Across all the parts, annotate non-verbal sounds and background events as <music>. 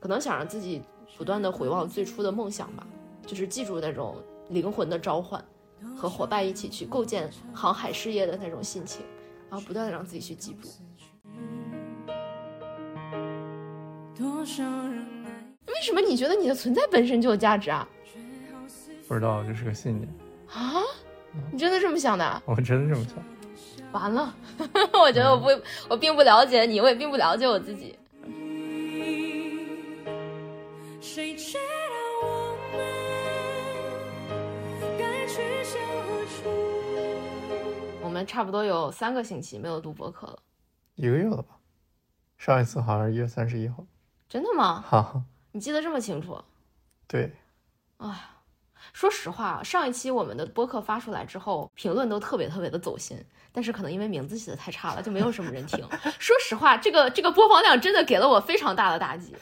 可能想让自己不断的回望最初的梦想吧，就是记住那种灵魂的召唤，和伙伴一起去构建航海事业的那种心情，然后不断的让自己去记住。为什么你觉得你的存在本身就有价值啊？不知道，就是个信念啊！你真的这么想的？我真的这么想。完了，<laughs> 我觉得我不，我并不了解你，我也并不了解我自己。我们差不多有三个星期没有录播客了，一个月了吧？上一次好像是一月三十一号。真的吗？哈哈，你记得这么清楚？对。哎呀，说实话，上一期我们的播客发出来之后，评论都特别特别的走心。但是可能因为名字写的太差了，就没有什么人听。说实话，这个这个播放量真的给了我非常大的打击。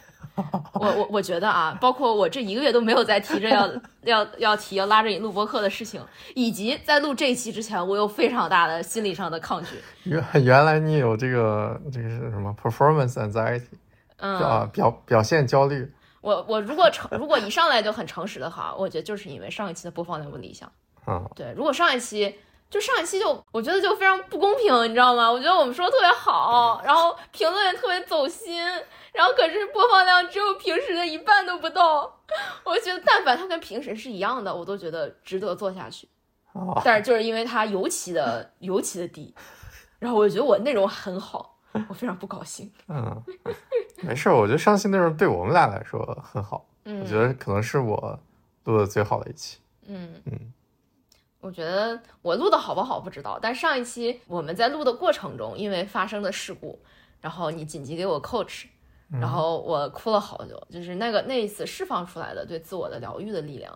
我我我觉得啊，包括我这一个月都没有再提着要要要提要拉着你录播客的事情，以及在录这一期之前，我有非常大的心理上的抗拒。原原来你有这个这个是什么 performance anxiety，嗯啊表表现焦虑。我我如果诚如果一上来就很诚实的话，我觉得就是因为上一期的播放量不理想。啊，对，如果上一期。就上一期就我觉得就非常不公平，你知道吗？我觉得我们说的特别好，然后评论也特别走心，然后可是播放量只有平时的一半都不到。我觉得但凡它跟平时是一样的，我都觉得值得做下去。但是就是因为它尤其的尤其的低，然后我就觉得我内容很好，我非常不高兴。嗯，<laughs> 没事，我觉得上期内容对我们俩来说很好。嗯，我觉得可能是我录的最好的一期。嗯嗯。我觉得我录的好不好不知道，但上一期我们在录的过程中，因为发生的事故，然后你紧急给我 coach，然后我哭了好久，就是那个那一次释放出来的对自我的疗愈的力量，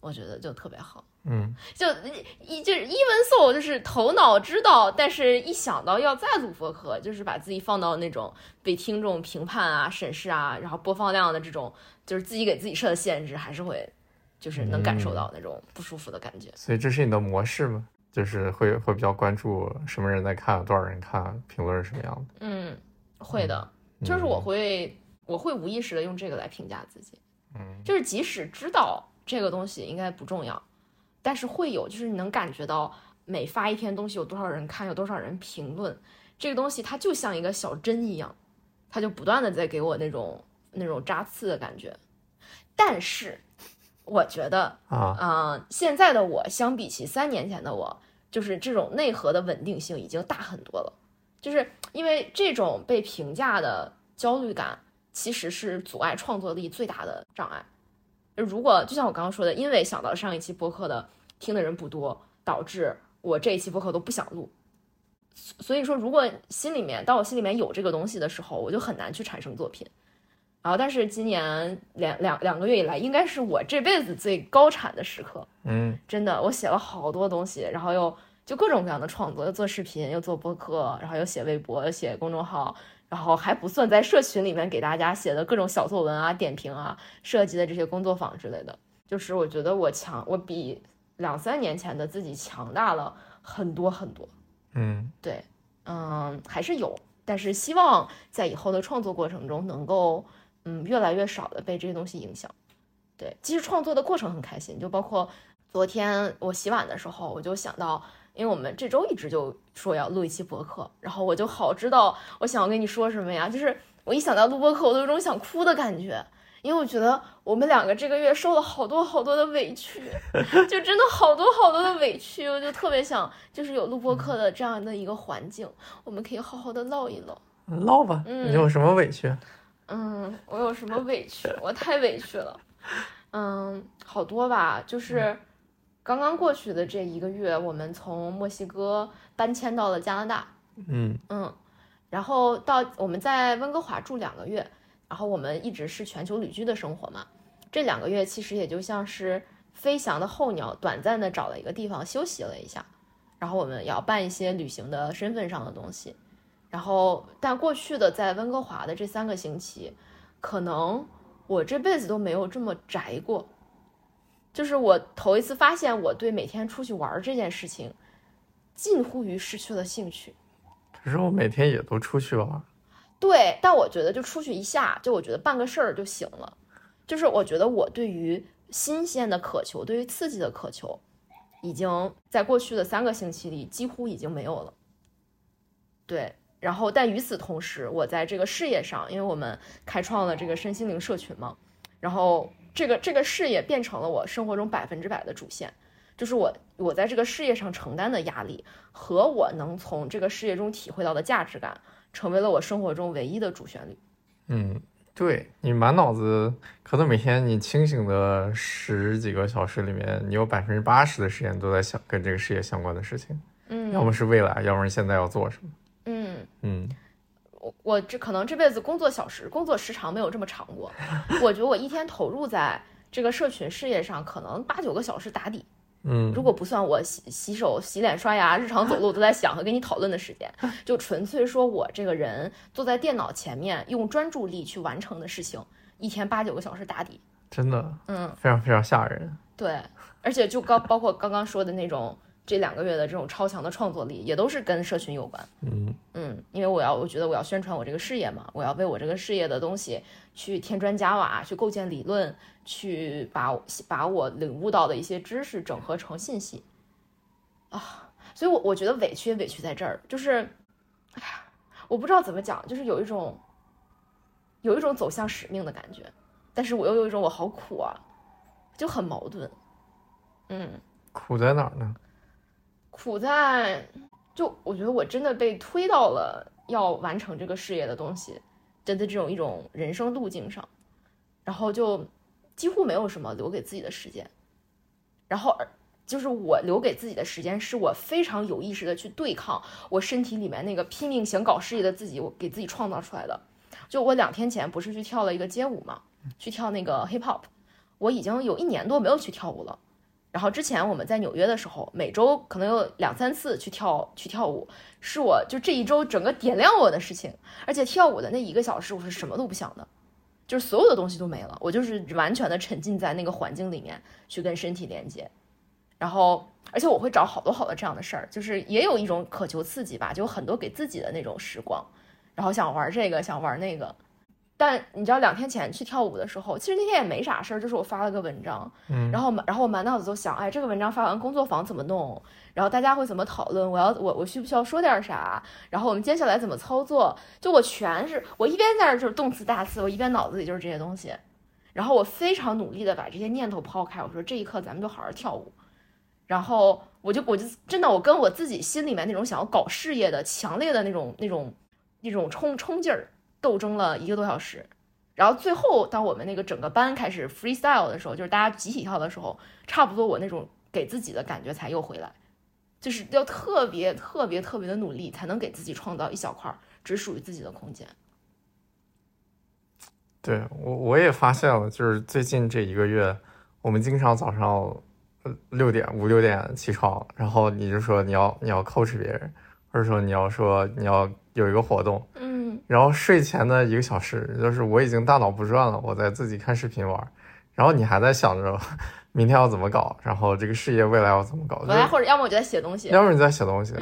我觉得就特别好。嗯，就一就是一文 soul，就是头脑知道，但是一想到要再录播客，就是把自己放到那种被听众评判啊、审视啊，然后播放量的这种，就是自己给自己设的限制，还是会。就是能感受到那种不舒服的感觉，所以这是你的模式吗？就是会会比较关注什么人在看，多少人看，评论是什么样的？嗯，会的，就是我会我会无意识的用这个来评价自己。嗯，就是即使知道这个东西应该不重要，但是会有，就是你能感觉到每发一篇东西有多少人看，有多少人评论，这个东西它就像一个小针一样，它就不断的在给我那种那种扎刺的感觉，但是。我觉得啊，嗯，现在的我相比起三年前的我，就是这种内核的稳定性已经大很多了。就是因为这种被评价的焦虑感，其实是阻碍创作力最大的障碍。如果就像我刚刚说的，因为想到上一期播客的听的人不多，导致我这一期播客都不想录。所以说，如果心里面当我心里面有这个东西的时候，我就很难去产生作品。然后，但是今年两两两个月以来，应该是我这辈子最高产的时刻。嗯，真的，我写了好多东西，然后又就各种各样的创作，又做视频，又做播客，然后又写微博，又写公众号，然后还不算在社群里面给大家写的各种小作文啊、点评啊、设计的这些工作坊之类的。就是我觉得我强，我比两三年前的自己强大了很多很多。嗯，对，嗯，还是有，但是希望在以后的创作过程中能够。嗯，越来越少的被这些东西影响。对，其实创作的过程很开心，就包括昨天我洗碗的时候，我就想到，因为我们这周一直就说要录一期博客，然后我就好知道我想要跟你说什么呀。就是我一想到录播客，我都有种想哭的感觉，因为我觉得我们两个这个月受了好多好多的委屈，<laughs> 就真的好多好多的委屈，我就特别想，就是有录播课的这样的一个环境，我们可以好好的唠一唠，唠吧。你有什么委屈？嗯，我有什么委屈？我太委屈了。嗯，好多吧，就是刚刚过去的这一个月，我们从墨西哥搬迁到了加拿大。嗯嗯，然后到我们在温哥华住两个月，然后我们一直是全球旅居的生活嘛。这两个月其实也就像是飞翔的候鸟，短暂的找了一个地方休息了一下。然后我们要办一些旅行的身份上的东西。然后，但过去的在温哥华的这三个星期，可能我这辈子都没有这么宅过。就是我头一次发现，我对每天出去玩这件事情，近乎于失去了兴趣。可是我每天也都出去玩。对，但我觉得就出去一下，就我觉得办个事儿就行了。就是我觉得我对于新鲜的渴求，对于刺激的渴求，已经在过去的三个星期里几乎已经没有了。对，然后但与此同时，我在这个事业上，因为我们开创了这个身心灵社群嘛，然后这个这个事业变成了我生活中百分之百的主线，就是我我在这个事业上承担的压力和我能从这个事业中体会到的价值感，成为了我生活中唯一的主旋律。嗯。对你满脑子，可能每天你清醒的十几个小时里面，你有百分之八十的时间都在想跟这个事业相关的事情，嗯，要么是未来，要么是现在要做什么，嗯嗯，我我这可能这辈子工作小时、工作时长没有这么长过，<laughs> 我觉得我一天投入在这个社群事业上，可能八九个小时打底。嗯，如果不算我洗洗手、洗脸、刷牙、日常走路都在想和跟你讨论的时间，<laughs> 就纯粹说我这个人坐在电脑前面用专注力去完成的事情，一天八九个小时打底，真的，嗯，非常非常吓人。对，而且就刚包括刚刚说的那种。这两个月的这种超强的创作力，也都是跟社群有关。嗯嗯，因为我要，我觉得我要宣传我这个事业嘛，我要为我这个事业的东西去添砖加瓦，去构建理论，去把把我领悟到的一些知识整合成信息啊。所以，我我觉得委屈也委屈在这儿，就是，哎呀，我不知道怎么讲，就是有一种有一种走向使命的感觉，但是我又有一种我好苦啊，就很矛盾。嗯，苦在哪儿呢？苦在，就我觉得我真的被推到了要完成这个事业的东西，真的这种一种人生路径上，然后就几乎没有什么留给自己的时间，然后就是我留给自己的时间，是我非常有意识的去对抗我身体里面那个拼命想搞事业的自己，我给自己创造出来的。就我两天前不是去跳了一个街舞嘛，去跳那个 hip hop，我已经有一年多没有去跳舞了。然后之前我们在纽约的时候，每周可能有两三次去跳去跳舞，是我就这一周整个点亮我的事情。而且跳舞的那一个小时，我是什么都不想的，就是所有的东西都没了，我就是完全的沉浸在那个环境里面去跟身体连接。然后，而且我会找好多好多这样的事儿，就是也有一种渴求刺激吧，就很多给自己的那种时光，然后想玩这个，想玩那个。但你知道，两天前去跳舞的时候，其实那天也没啥事儿，就是我发了个文章，嗯，然后满，然后我满脑子都想，哎，这个文章发完，工作坊怎么弄？然后大家会怎么讨论？我要，我我需不需要说点啥？然后我们接下来怎么操作？就我全是，我一边在那就是动词大词，我一边脑子里就是这些东西，然后我非常努力的把这些念头抛开，我说这一刻咱们就好好跳舞，然后我就我就真的我跟我自己心里面那种想要搞事业的强烈的那种那种那种冲冲劲儿。斗争了一个多小时，然后最后当我们那个整个班开始 freestyle 的时候，就是大家集体跳的时候，差不多我那种给自己的感觉才又回来，就是要特别特别特别的努力，才能给自己创造一小块只属于自己的空间。对我我也发现了，就是最近这一个月，我们经常早上六点五六点起床，然后你就说你要你要 coach 别人，或者说你要说你要有一个活动，嗯。然后睡前的一个小时，就是我已经大脑不转了，我在自己看视频玩。然后你还在想着 <laughs> 明天要怎么搞，然后这个事业未来要怎么搞。来，或者要么我就在写东西，要么你在写东西。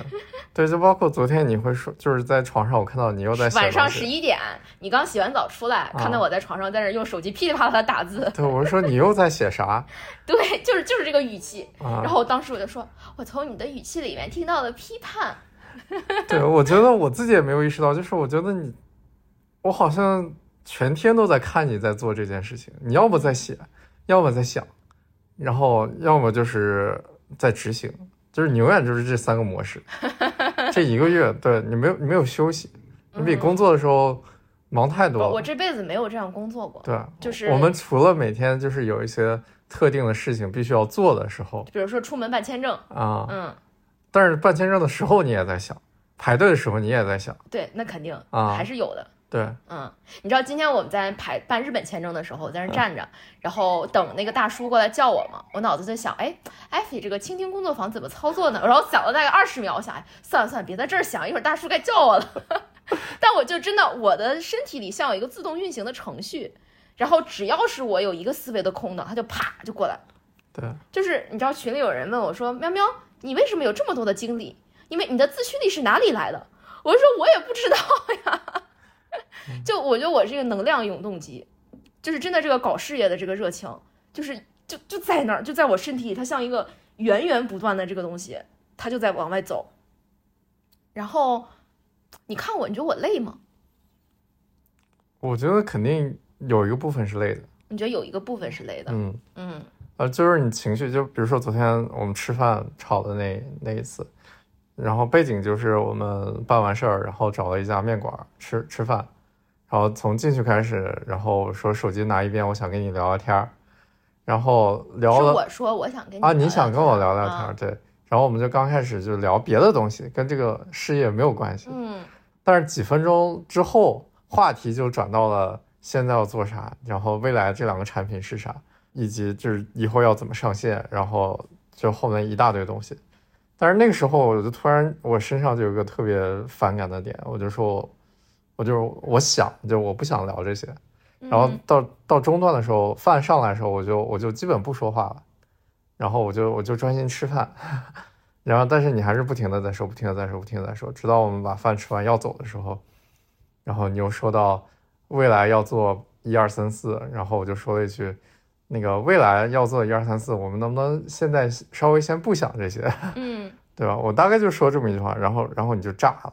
对，就包括昨天你会说，就是在床上，我看到你又在写。晚上十一点，你刚洗完澡出来，看到我在床上在那用手机噼里啪啦的打字。对，我说你又在写啥？<laughs> 对，就是就是这个语气。然后当时我就说，我从你的语气里面听到了批判。<laughs> 对，我觉得我自己也没有意识到，就是我觉得你，我好像全天都在看你在做这件事情。你要么在写，要么在想，然后要么就是在执行，就是你永远就是这三个模式。这一个月，对你没有你没有休息，你比工作的时候忙太多了。我这辈子没有这样工作过。对，就是我们除了每天就是有一些特定的事情必须要做的时候，比如说出门办签证啊，嗯。但是办签证的时候你也在想，排队的时候你也在想，对，那肯定啊，还是有的。对，嗯，你知道今天我们在排办日本签证的时候，在那站着，然后等那个大叔过来叫我嘛，我脑子在想，哎，艾菲这个倾听工作坊怎么操作呢？然后想了大概二十秒，我想，哎，算了算了，别在这儿想，一会儿大叔该叫我了。<laughs> 但我就真的，我的身体里像有一个自动运行的程序，然后只要是我有一个思维的空档，他就啪就过来。对，就是你知道群里有人问我说，喵喵。你为什么有这么多的精力？因为你的自驱力是哪里来的？我就说，我也不知道呀。就我觉得我是一个能量永动机，就是真的这个搞事业的这个热情，就是就就在那儿，就在我身体里，它像一个源源不断的这个东西，它就在往外走。然后你看我，你觉得我累吗？我觉得肯定有一个部分是累的。你觉得有一个部分是累的？嗯嗯呃，就是你情绪，就比如说昨天我们吃饭吵的那那一次，然后背景就是我们办完事儿，然后找了一家面馆吃吃饭，然后从进去开始，然后说手机拿一边，我想跟你聊聊天儿，然后聊了我说我想跟你啊，你想跟我聊聊天儿天儿，对，然后我们就刚开始就聊别的东西，跟这个事业没有关系，嗯。但是几分钟之后，话题就转到了现在要做啥，然后未来这两个产品是啥，以及就是以后要怎么上线，然后就后面一大堆东西。但是那个时候，我就突然我身上就有一个特别反感的点，我就说，我就我想，就我不想聊这些。嗯，然后到到中段的时候，饭上来的时候，我就我就基本不说话了，然后我就我就专心吃饭，<laughs> 然后但是你还是不停的在说，不停的在说，不停的在说，直到我们把饭吃完要走的时候，然后你又说到未来要做一二三四，然后我就说了一句，那个未来要做一二三四，我们能不能现在稍微先不想这些，<laughs> <laughs> 嗯对吧？我大概就说这么一句话，然后然后你就炸了，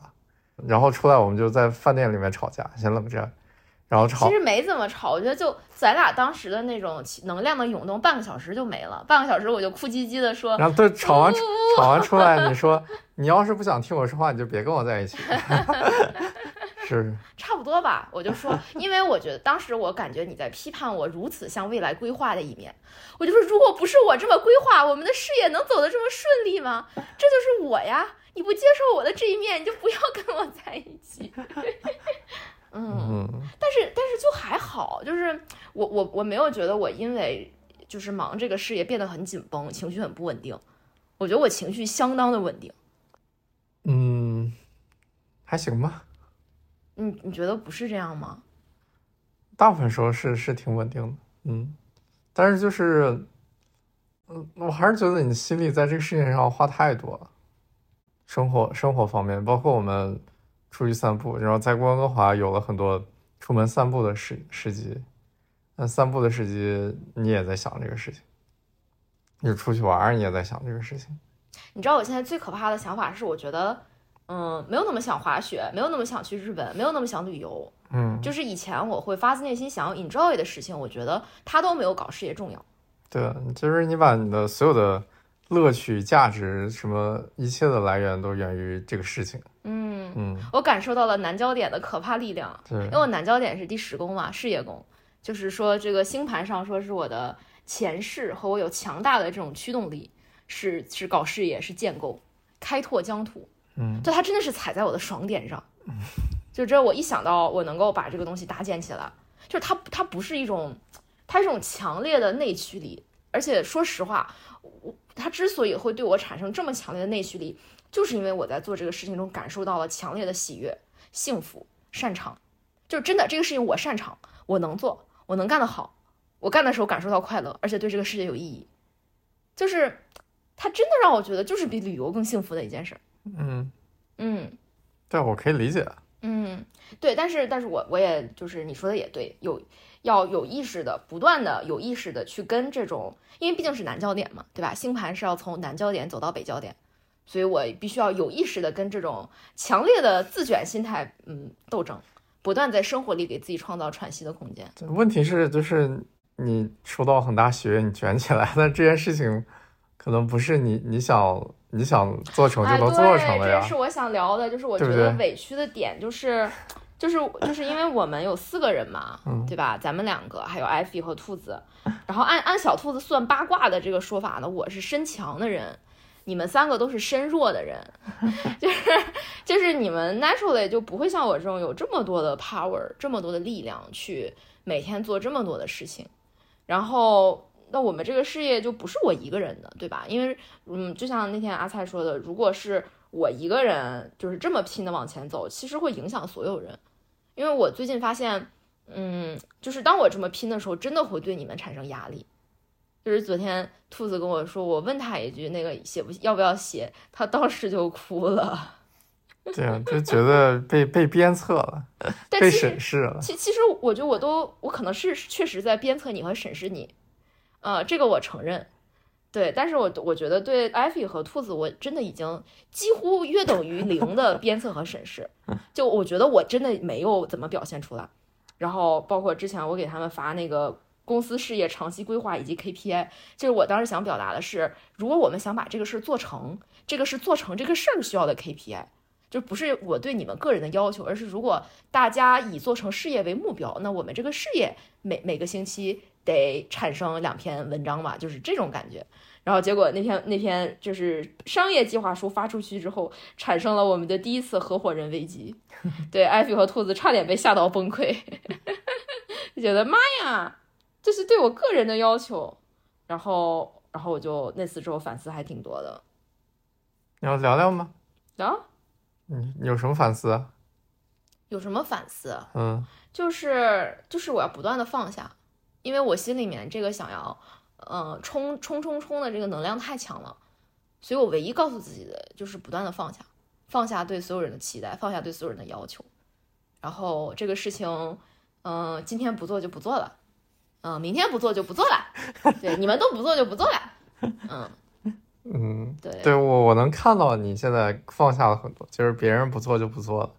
然后出来我们就在饭店里面吵架，先冷战，然后吵其实没怎么吵，我觉得就咱俩当时的那种能量的涌动，半个小时就没了。半个小时我就哭唧唧的说，然后对吵完呜吵完出来，你说你要是不想听我说话，你就别跟我在一起。<laughs> 是，差不多吧，我就说，因为我觉得当时我感觉你在批判我如此向未来规划的一面，我就说，如果不是我这么规划，我们的事业能走得这么顺利吗？这就是我呀！你不接受我的这一面，你就不要跟我在一起。<laughs> 嗯，嗯但是但是就还好，就是我我我没有觉得我因为就是忙这个事业变得很紧绷，情绪很不稳定。我觉得我情绪相当的稳定。嗯，还行吧，你你觉得不是这样吗？大部分时候是是挺稳定的，嗯，但是就是，嗯，我还是觉得你心里在这个事情上花太多了，生活生活方面，包括我们出去散步，然后在温哥华有了很多出门散步的时时机，那散步的时机你也在想这个事情，你出去玩儿你也在想这个事情。你知道我现在最可怕的想法是，我觉得，嗯，没有那么想滑雪，没有那么想去日本，没有那么想旅游。嗯，就是以前我会发自内心想要 enjoy 的事情，我觉得它都没有搞事业重要。对啊，就是你把你的所有的乐趣、价值，什么一切的来源都源于这个事情。嗯，嗯，我感受到了南焦点的可怕力量，对因为，我南焦点是第十宫嘛，事业宫，就是说这个星盘上说是我的前世和我有强大的这种驱动力，是是搞事业，是建构、开拓疆土。嗯，就它真的是踩在我的爽点上，就这我一想到我能够把这个东西搭建起来，就是它它不是一种，它是一种强烈的内驱力，而且说实话，我它之所以会对我产生这么强烈的内驱力，就是因为我在做这个事情中感受到了强烈的喜悦、幸福、擅长，就是真的这个事情我擅长，我能做，我能干得好，我干的时候感受到快乐，而且对这个世界有意义，就是它真的让我觉得就是比旅游更幸福的一件事儿。嗯，嗯对，我可以理解。嗯，对，但是但是我我也就是你说的也对，有要有意识的，不断的有意识的去跟这种，因为毕竟是南焦点嘛，对吧？星盘是要从南焦点走到北焦点，所以我必须要有意识的跟这种强烈的自卷心态，嗯，斗争，不断在生活里给自己创造喘息的空间。问题是，就是你受到很大喜悦，你卷起来，但这件事情可能不是你你想你想做成就哎，能，做成的呀这也。是我想聊的，就是我觉得委屈的点就是，就是就是因为我们有四个人嘛，嗯对吧？咱们两个还有艾菲和兔子，然后按按小兔子算八卦的这个说法呢，我是身强的人。你们三个都是身弱的人，<laughs> 就是就是你们 naturally 就不会像我这种有这么多的 power，这么多的力量去每天做这么多的事情，然后那我们这个事业就不是我一个人的，对吧？因为嗯，就像那天阿菜说的，如果是我一个人就是这么拼的往前走，其实会影响所有人。因为我最近发现，嗯，就是当我这么拼的时候，真的会对你们产生压力。就是昨天兔子跟我说，我问他一句，那个写不要不要写，他当时就哭了。<laughs> 对啊就觉得被被鞭策了，被审视了。其其实我觉得我都我可能是确实在鞭策你和审视你，呃，这个我承认。对，但是我我觉得对艾菲和兔子，我真的已经几乎约等于零的鞭策和审视。就我觉得我真的没有怎么表现出来。然后包括之前我给他们发那个公司事业长期规划以及 KPI，就是我当时想表达的是，如果我们想把这个事儿做成，这个是做成这个事儿需要的 KPI。就不是我对你们个人的要求，而是如果大家以做成事业为目标，那我们这个事业每每个星期得产生两篇文章吧，就是这种感觉。然后结果那篇那篇就是商业计划书发出去之后，产生了我们的第一次合伙人危机，<laughs> 对，艾菲和兔子差点被吓到崩溃，<laughs> 就觉得妈呀，这是对我个人的要求。然后，然后我就那次之后反思还挺多的。你要聊聊吗？聊。你有什么反思啊？有什么反思？嗯，就是就是我要不断的放下，因为我心里面这个想要，呃，冲冲冲冲的这个能量太强了，所以我唯一告诉自己的就是不断的放下，放下对所有人的期待，放下对所有人的要求，然后这个事情，嗯，今天不做就不做了，嗯，明天不做就不做了，<laughs> 对，你们都不做就不做了，嗯。嗯，对，对我我能看到你现在放下了很多，就是别人不做就不做了，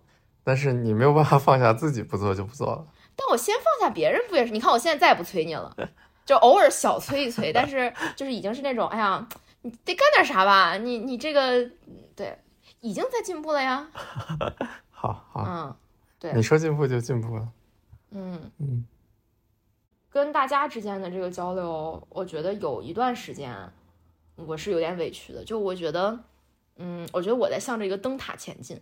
但是你没有办法放下自己不做就不做了。但我先放下别人不也是？你看我现在再也不催你了，就偶尔小催一催，但是就是已经是那种，哎呀，你得干点啥吧？你你这个对，已经在进步了呀。<laughs> 好好，嗯，对，你说进步就进步了。嗯嗯，跟大家之间的这个交流，我觉得有一段时间。我是有点委屈的，就我觉得，嗯，我觉得我在向着一个灯塔前进，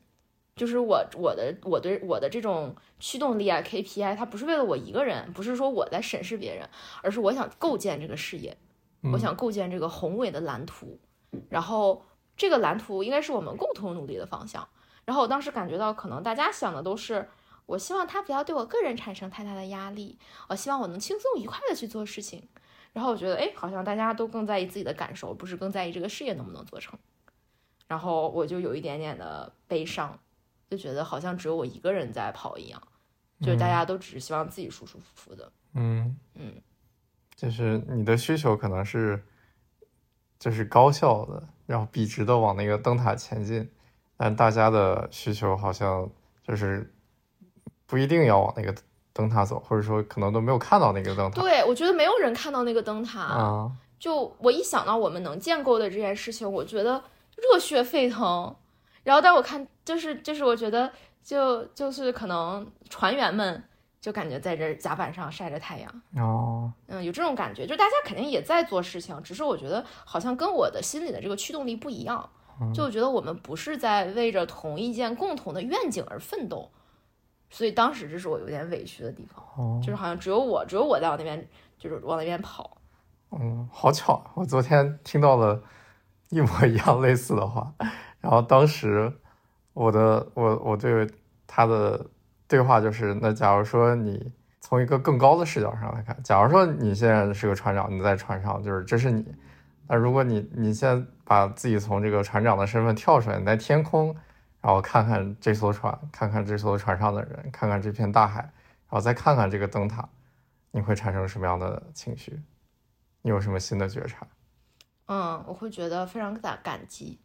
就是我我的我对我的这种驱动力啊 KPI，它不是为了我一个人，不是说我在审视别人，而是我想构建这个事业，我想构建这个宏伟的蓝图，然后这个蓝图应该是我们共同努力的方向。然后我当时感觉到，可能大家想的都是，我希望他不要对我个人产生太大的压力，我希望我能轻松愉快的去做事情。然后我觉得，哎，好像大家都更在意自己的感受，不是更在意这个事业能不能做成。然后我就有一点点的悲伤，就觉得好像只有我一个人在跑一样，就是大家都只是希望自己舒舒服服的。嗯嗯，就是你的需求可能是，就是高效的，然后笔直的往那个灯塔前进，但大家的需求好像就是不一定要往那个。灯塔走，或者说可能都没有看到那个灯塔。对，我觉得没有人看到那个灯塔啊。就我一想到我们能建构的这件事情，我觉得热血沸腾。然后，但我看就是就是，我觉得就就是可能船员们就感觉在这甲板上晒着太阳哦，嗯，有这种感觉，就大家肯定也在做事情，只是我觉得好像跟我的心里的这个驱动力不一样。就我觉得我们不是在为着同一件共同的愿景而奋斗。所以当时这是我有点委屈的地方，就是好像只有我，只有我在往那边，就是往那边跑。嗯，好巧，我昨天听到了一模一样类似的话，然后当时我的我我对他的对话就是：那假如说你从一个更高的视角上来看，假如说你现在是个船长，你在船上，就是这是你。那如果你你现在把自己从这个船长的身份跳出来，你在天空。然后看看这艘船，看看这艘船上的人，看看这片大海，然后再看看这个灯塔，你会产生什么样的情绪？你有什么新的觉察？嗯，我会觉得非常感感激，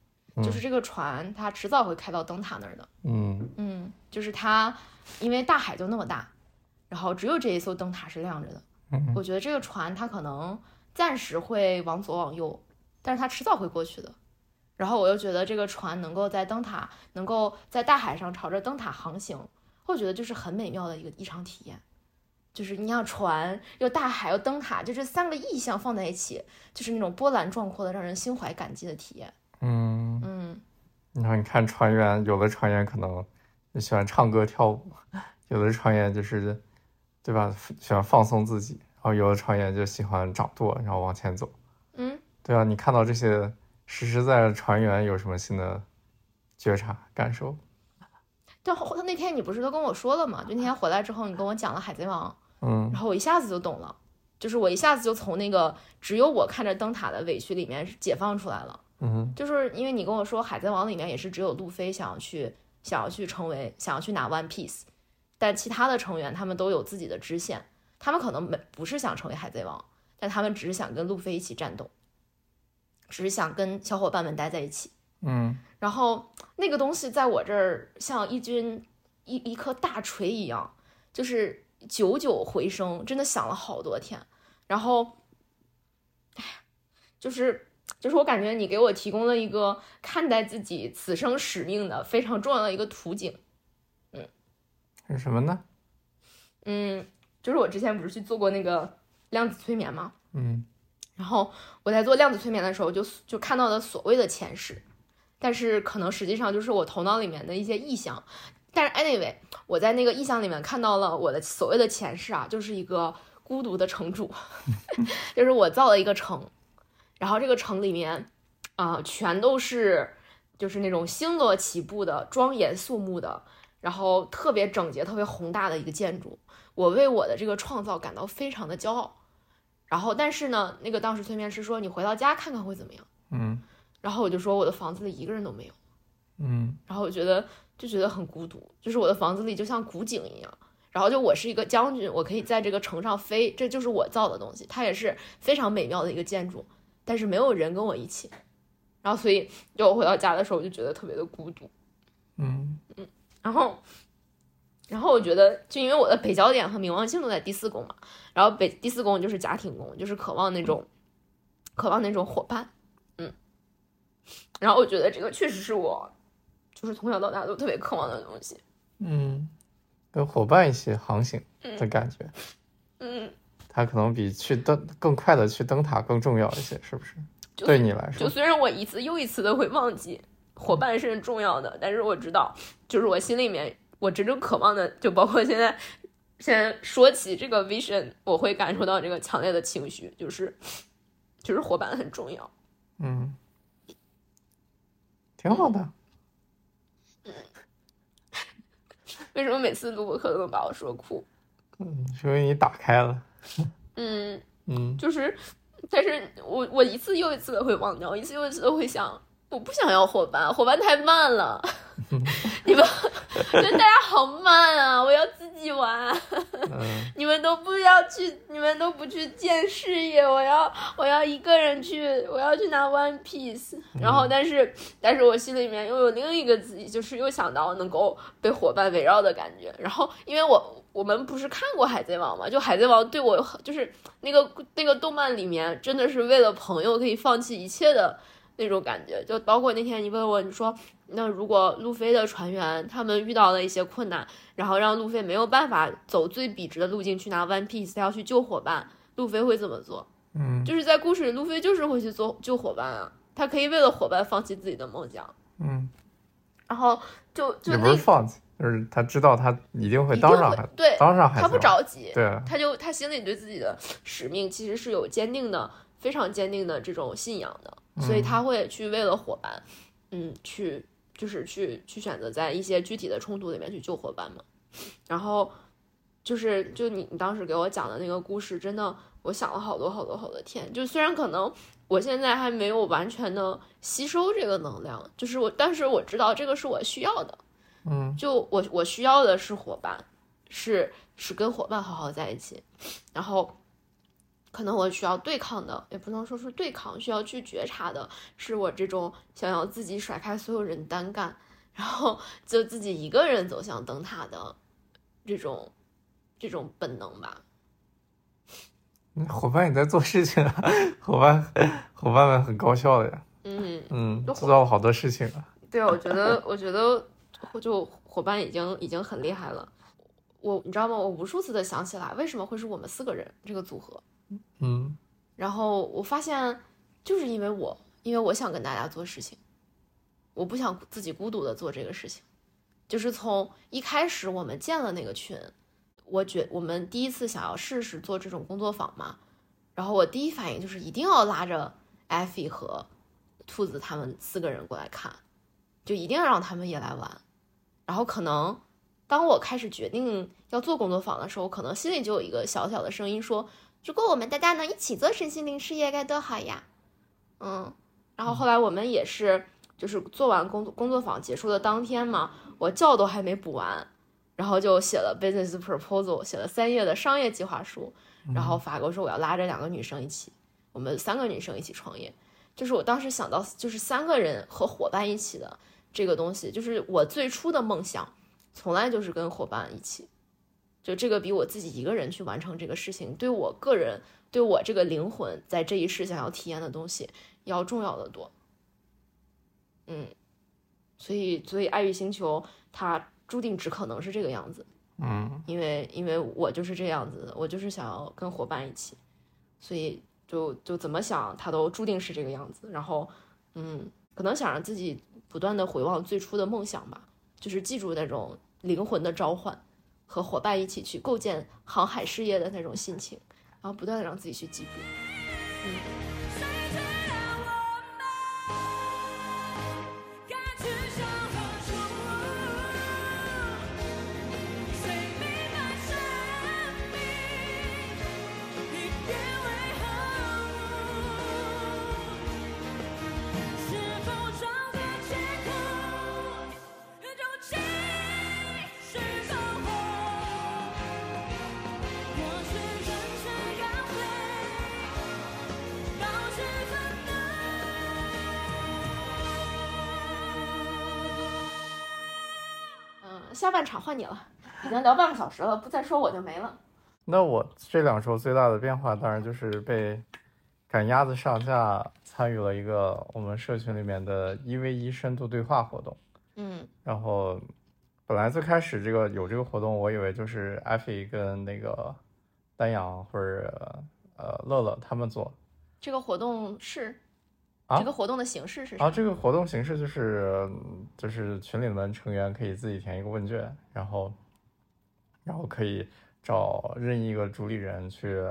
就是这个船它迟早会开到灯塔那儿的。嗯嗯，就是它，因为大海就那么大，然后只有这一艘灯塔是亮着的。嗯，我觉得这个船它可能暂时会往左往右，但是它迟早会过去的。然后我又觉得这个船能够在灯塔，能够在大海上朝着灯塔航行，我觉得就是很美妙的一个异常体验。就是你像船又大海又灯塔，就这三个意象放在一起，就是那种波澜壮阔的、让人心怀感激的体验。嗯嗯。然后你看船员，有的船员可能喜欢唱歌跳舞，<laughs> 有的船员就是，对吧？喜欢放松自己，然后有的船员就喜欢掌舵，然后往前走。嗯，对啊，你看到这些。实实在在船员有什么新的觉察感受？但他那天你不是都跟我说了吗？就那天回来之后，你跟我讲了《海贼王》，嗯，然后我一下子就懂了，就是我一下子就从那个只有我看着灯塔的委屈里面解放出来了。嗯，就是因为你跟我说《海贼王》里面也是只有路飞想要去想要去成为，想要去拿 One Piece，但其他的成员他们都有自己的支线，他们可能没不是想成为海贼王，但他们只是想跟路飞一起战斗，只是想跟小伙伴们待在一起。嗯然后那个东西在我这儿像一军一一颗大锤一样，就是久久回声，真的想了好多天。然后，哎呀，就是就是我感觉你给我提供了一个看待自己此生使命的非常重要的一个途径。是什么呢？嗯，就是我之前不是去做过那个量子催眠吗？嗯然后我在做量子催眠的时候就，就看到了所谓的前世，但是可能实际上就是我头脑里面的一些意象。但是 anyway，我在那个意象里面看到了我的所谓的前世啊，就是一个孤独的城主，<laughs> 就是我造了一个城，然后这个城里面啊、全都是就是那种星罗棋布的、庄严肃穆的，然后特别整洁、特别宏大的一个建筑。我为我的这个创造感到非常的骄傲。然后，但是呢，那个当时催眠师说你回到家看看会怎么样。嗯然后我就说我的房子里一个人都没有，嗯然后我觉得就觉得很孤独，就是我的房子里就像古井一样。然后就我是一个将军，我可以在这个城上飞，这就是我造的东西，它也是非常美妙的一个建筑，但是没有人跟我一起。然后所以就我回到家的时候，我就觉得特别的孤独。嗯嗯然后，然后我觉得，就因为我的北焦点和冥王星都在第四宫嘛，然后北第四宫就是家庭宫，就是渴望那种，渴望那种伙伴，嗯。然后我觉得这个确实是我，就是从小到大都特别渴望的东西，嗯，跟伙伴一起航行的感觉，嗯，它可能比去登更快的去灯塔更重要一些，是不是？对你来说，就虽然我一次又一次的会忘记伙伴是很重要的，但是我知道，就是我心里面我真正渴望的，就包括现在，现在说起这个 vision，我会感受到这个强烈的情绪，就是就是伙伴很重要。嗯，挺好的。<laughs> 为什么每次录播课都能把我说哭？嗯，是因为你打开了。<laughs> 嗯，嗯。就是，但是我我一次又一次的会忘掉，一次又一次的会想，我不想要伙伴，伙伴太慢了，<laughs> 你们觉得大家好慢啊，我要自己玩。嗯你们都不要去，你们都不去见事业，我要我要一个人去，我要去拿 One Piece。然后，但是但是我心里面又有另一个自己，就是又想到能够被伙伴围绕的感觉。然后，因为我我们不是看过海贼王嘛，就海贼王对我就是那个那个动漫里面，真的是为了朋友可以放弃一切的那种感觉。就包括那天你问我，你说那如果路飞的船员他们遇到了一些困难。然后让路飞没有办法走最笔直的路径去拿 One Piece，他要去救伙伴，路飞会怎么做？嗯就是在故事里，路飞就是会去做救伙伴啊，他可以为了伙伴放弃自己的梦想。嗯，然后就就也不那是放弃，就是他知道他一定会当上海，对，当上海他不。着急，对啊，他就他心里对自己的使命其实是有坚定的、非常坚定的这种信仰的，所以他会去为了伙伴，嗯，去就是去去选择在一些具体的冲突里面去救伙伴嘛。然后就是就你你当时给我讲的那个故事，真的我想了好多好多好多天。就虽然可能我现在还没有完全的吸收这个能量，就是我，但是我知道这个是我需要的。嗯就我我需要的是伙伴，是是跟伙伴好好在一起，然后可能我需要对抗的，也不能说是对抗，需要去觉察的是我这种想要自己甩开所有人单干，然后 <laughs> 就自己一个人走向灯塔的这种这种本能吧。嗯 <laughs> 伙伴也在做事情啊，伙伴伙伴们很高效的呀，嗯，嗯，就做到了好多事情啊。对啊，我觉得，我觉得就伙伴已经已经很厉害了。我你知道吗？我无数次的想起来，为什么会是我们四个人这个组合？嗯然后我发现，就是因为我，因为我想跟大家做事情，我不想自己孤独的做这个事情。就是从一开始我们建了那个群，我觉我们第一次想要试试做这种工作坊嘛，然后我第一反应就是一定要拉着艾菲和兔子他们四个人过来看，就一定要让他们也来玩。然后可能当我开始决定要做工作坊的时候，可能心里就有一个小小的声音说。如果我们大家能一起做身心灵事业，该多好呀！嗯，然后后来我们也是，就是做完工作工作坊结束的当天嘛，我觉都还没补完，然后就写了 business proposal，写了三页的商业计划书，然后发给我说我要拉着两个女生一起，我们三个女生一起创业。就是我当时想到，就是三个人和伙伴一起的这个东西，就是我最初的梦想，从来就是跟伙伴一起。就这个比我自己一个人去完成这个事情，对我个人，对我这个灵魂在这一世想要体验的东西要重要的多。嗯，所以，所以爱与星球它注定只可能是这个样子。嗯，因为，因为我就是这样子的，我就是想要跟伙伴一起，所以。就就怎么想，它都注定是这个样子。然后，嗯，可能想让自己不断的回望最初的梦想吧，就是记住那种灵魂的召唤，和伙伴一起去构建航海事业的那种心情，然后不断的让自己去进步，嗯。半场换你了，已经聊半个小时了，不再说我就没了。那我这两周最大的变化，当然就是被赶鸭子上架，参与了一个我们社群里面的一 v 一深度对话活动。嗯，然后本来最开始这个有这个活动，我以为就是艾菲跟那个丹阳或者呃乐乐他们做。这个活动是。这个活动的形式是啊，这个活动形式就是就是群里面成员可以自己填一个问卷，然后然后可以找任意一个主理人去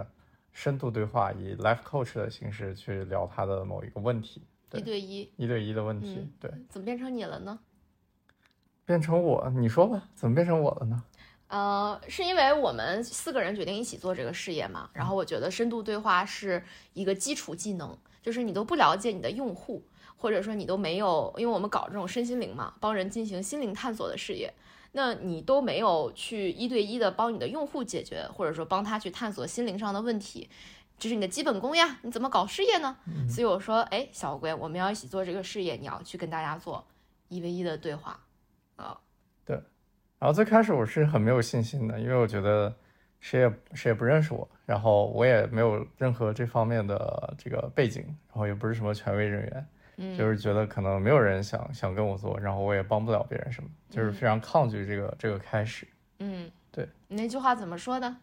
深度对话，以 life coach 的形式去聊他的某一个问题，一对一一对一的问题，对。怎么变成你了呢？变成我，你说吧，怎么变成我了呢？呃，是因为我们四个人决定一起做这个事业嘛，然后我觉得深度对话是一个基础技能。就是你都不了解你的用户，或者说你都没有，因为我们搞这种身心灵嘛，帮人进行心灵探索的事业，那你都没有去一对一的帮你的用户解决，或者说帮他去探索心灵上的问题，这是你的基本功呀。你怎么搞事业呢？所以我说，哎，小乌龟，我们要一起做这个事业，你要去跟大家做一 v 一的对话啊。对。然后最开始我是很没有信心的，因为我觉得。谁也谁也不认识我，然后我也没有任何这方面的这个背景，然后也不是什么权威人员，嗯，就是觉得可能没有人想想跟我做，然后我也帮不了别人什么，就是非常抗拒这个这个开始，嗯，对，你那句话怎么说的？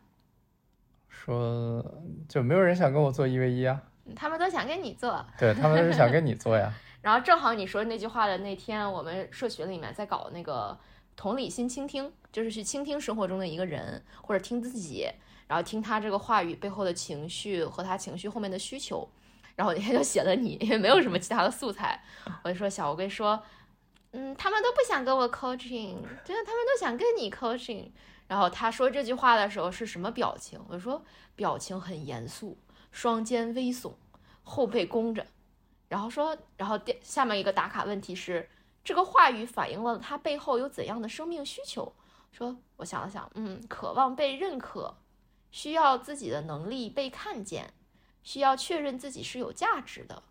说就没有人想跟我做一 v 一啊？他们都想跟你做，对他们是想跟你做呀。<laughs> 然后正好你说那句话的那天，我们社群里面在搞那个。同理心倾听，就是去倾听生活中的一个人，或者听自己，然后听他这个话语背后的情绪和他情绪后面的需求。然后我那天就写了你，<laughs> 因为没有什么其他的素材，我就说小乌龟说，嗯，他们都不想跟我 coaching，真的，他们都想跟你 coaching。然后他说这句话的时候是什么表情？我说表情很严肃，双肩微耸，后背弓着。然后说，然后下下面一个打卡问题是。这个话语反映了他背后有怎样的生命需求？说，我想了想，嗯，渴望被认可，需要自己的能力被看见，需要确认自己是有价值的。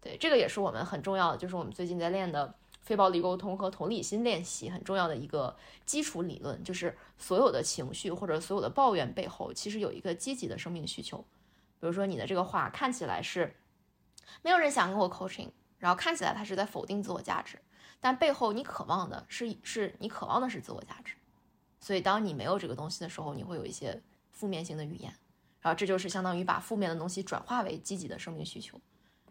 对，这个也是我们很重要的，就是我们最近在练的非暴力沟通和同理心练习很重要的一个基础理论，就是所有的情绪或者所有的抱怨背后，其实有一个积极的生命需求。比如说，你的这个话看起来是没有人想跟我 coaching，然后看起来他是在否定自我价值。但背后你渴望的是，是你渴望的是自我价值，所以当你没有这个东西的时候，你会有一些负面性的语言，然后这就是相当于把负面的东西转化为积极的生命需求。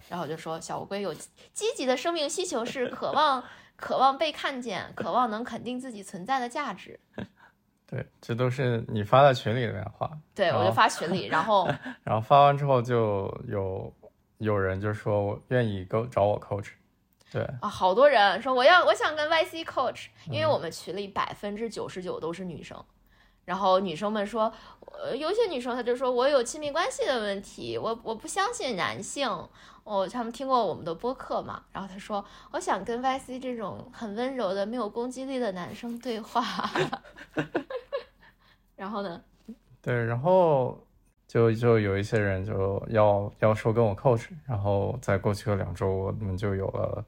然后我就说，小乌龟有积极的生命需求是渴望，渴望被看见，渴望能肯定自己存在的价值。<laughs> 对，这都是你发在群里的话。对，我就发群里，然后 <laughs> 然后发完之后就有有人就说我愿意 go 找我 coach。对啊，好多人说我要我想跟 YC coach，因为我们群里百分之九十九都是女生，然后女生们说，呃，有些女生她就说我有亲密关系的问题，我我不相信男性。哦，他们听过我们的播客嘛？然后她说，我想跟 YC 这种很温柔的、没有攻击力的男生对话。<laughs> 然后呢？对，然后就就有一些人就要要说跟我 coach，然后在过去的两周，我们就有了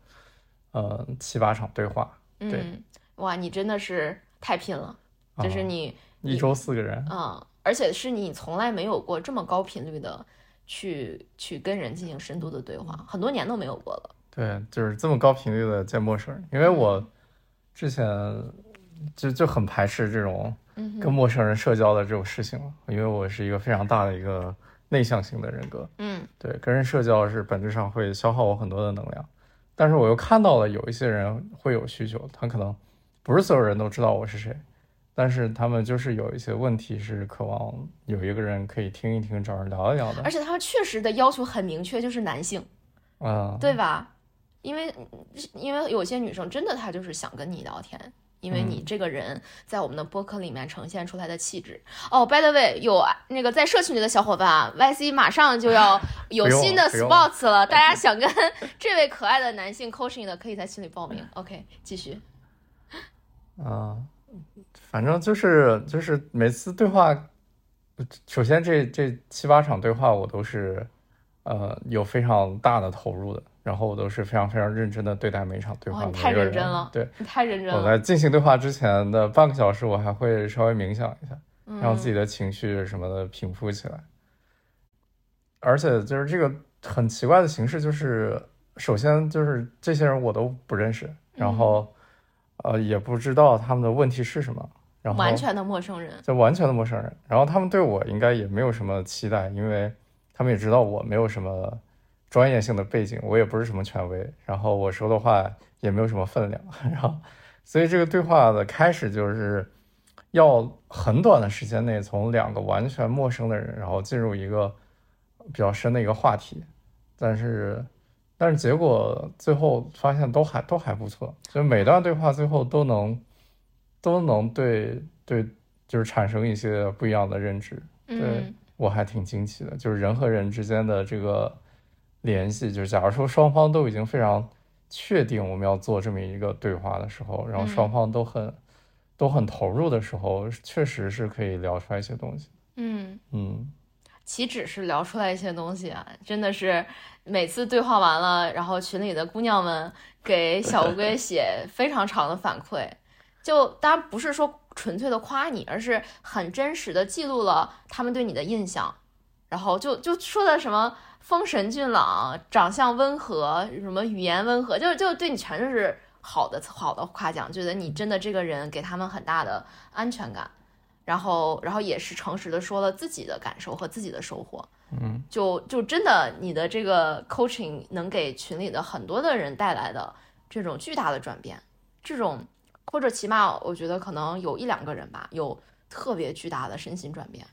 呃七八场对话。对，嗯，哇，你真的是太拼了，就是啊你。一周四个人。嗯，而且是你从来没有过这么高频率的去去跟人进行深度的对话，很多年都没有过了。对，就是这么高频率的见陌生人，因为我之前就就很排斥这种嗯跟陌生人社交的这种事情了，因为我是一个非常大的一个内向型的人格，嗯对，跟人社交是本质上会消耗我很多的能量，但是我又看到了有一些人会有需求，他可能不是所有人都知道我是谁，但是他们就是有一些问题是渴望有一个人可以听一听，找人聊一聊的而，且他们确实的要求很明确，就是男性，啊、对吧？因为因为有些女生真的她就是想跟你聊天。因为你这个人在我们的播客里面呈现出来的气质哦、b y the way，有那个在社群里的小伙伴啊，YC 马上就要 <laughs> 有新的 spots 了，<laughs> 大家想跟 <laughs> 这位可爱的男性 coaching 的，可以在群里报名。OK，继续。啊，反正就是就是每次对话，首先这这七八场对话我都是呃有非常大的投入的，然后我都是非常非常认真的对待每一场对话，太认真了对，你太认真了，我在进行对话之前的半个小时，我还会稍微冥想一下，嗯让自己的情绪什么的平复起来。而且就是这个很奇怪的形式，就是首先就是这些人我都不认识，然后、呃也不知道他们的问题是什么，然后完全的陌生人。就完全的陌生人，然后他们对我应该也没有什么期待，因为他们也知道我没有什么专业性的背景，我也不是什么权威，然后我说的话也没有什么分量，<laughs> 然后所以这个对话的开始就是要很短的时间内从两个完全陌生的人，然后进入一个比较深的一个话题，但是但是结果最后发现都还都还不错，所以每段对话最后都能都能对对就是产生一些不一样的认知，对我还挺惊奇的，就是人和人之间的这个联系，就是假如说双方都已经非常确定我们要做这么一个对话的时候，然后嗯。双方都很、都很投入的时候，确实是可以聊出来一些东西。嗯，嗯，岂止是聊出来一些东西啊，真的是每次对话完了，然后群里的姑娘们给小乌龟写 <laughs> 非常长的反馈，就当然不是说纯粹的夸你，而是很真实的记录了他们对你的印象，然后就就说的什么风神俊朗、长相温和、什么语言温和，就就对你全都是好的好的夸奖，觉得你真的这个人给他们很大的安全感。然后，然后也是诚实的说了自己的感受和自己的收获，嗯，就就真的你的这个 coaching 能给群里的很多的人带来的这种巨大的转变，这种或者起码我觉得可能有一两个人吧，有特别巨大的身心转变，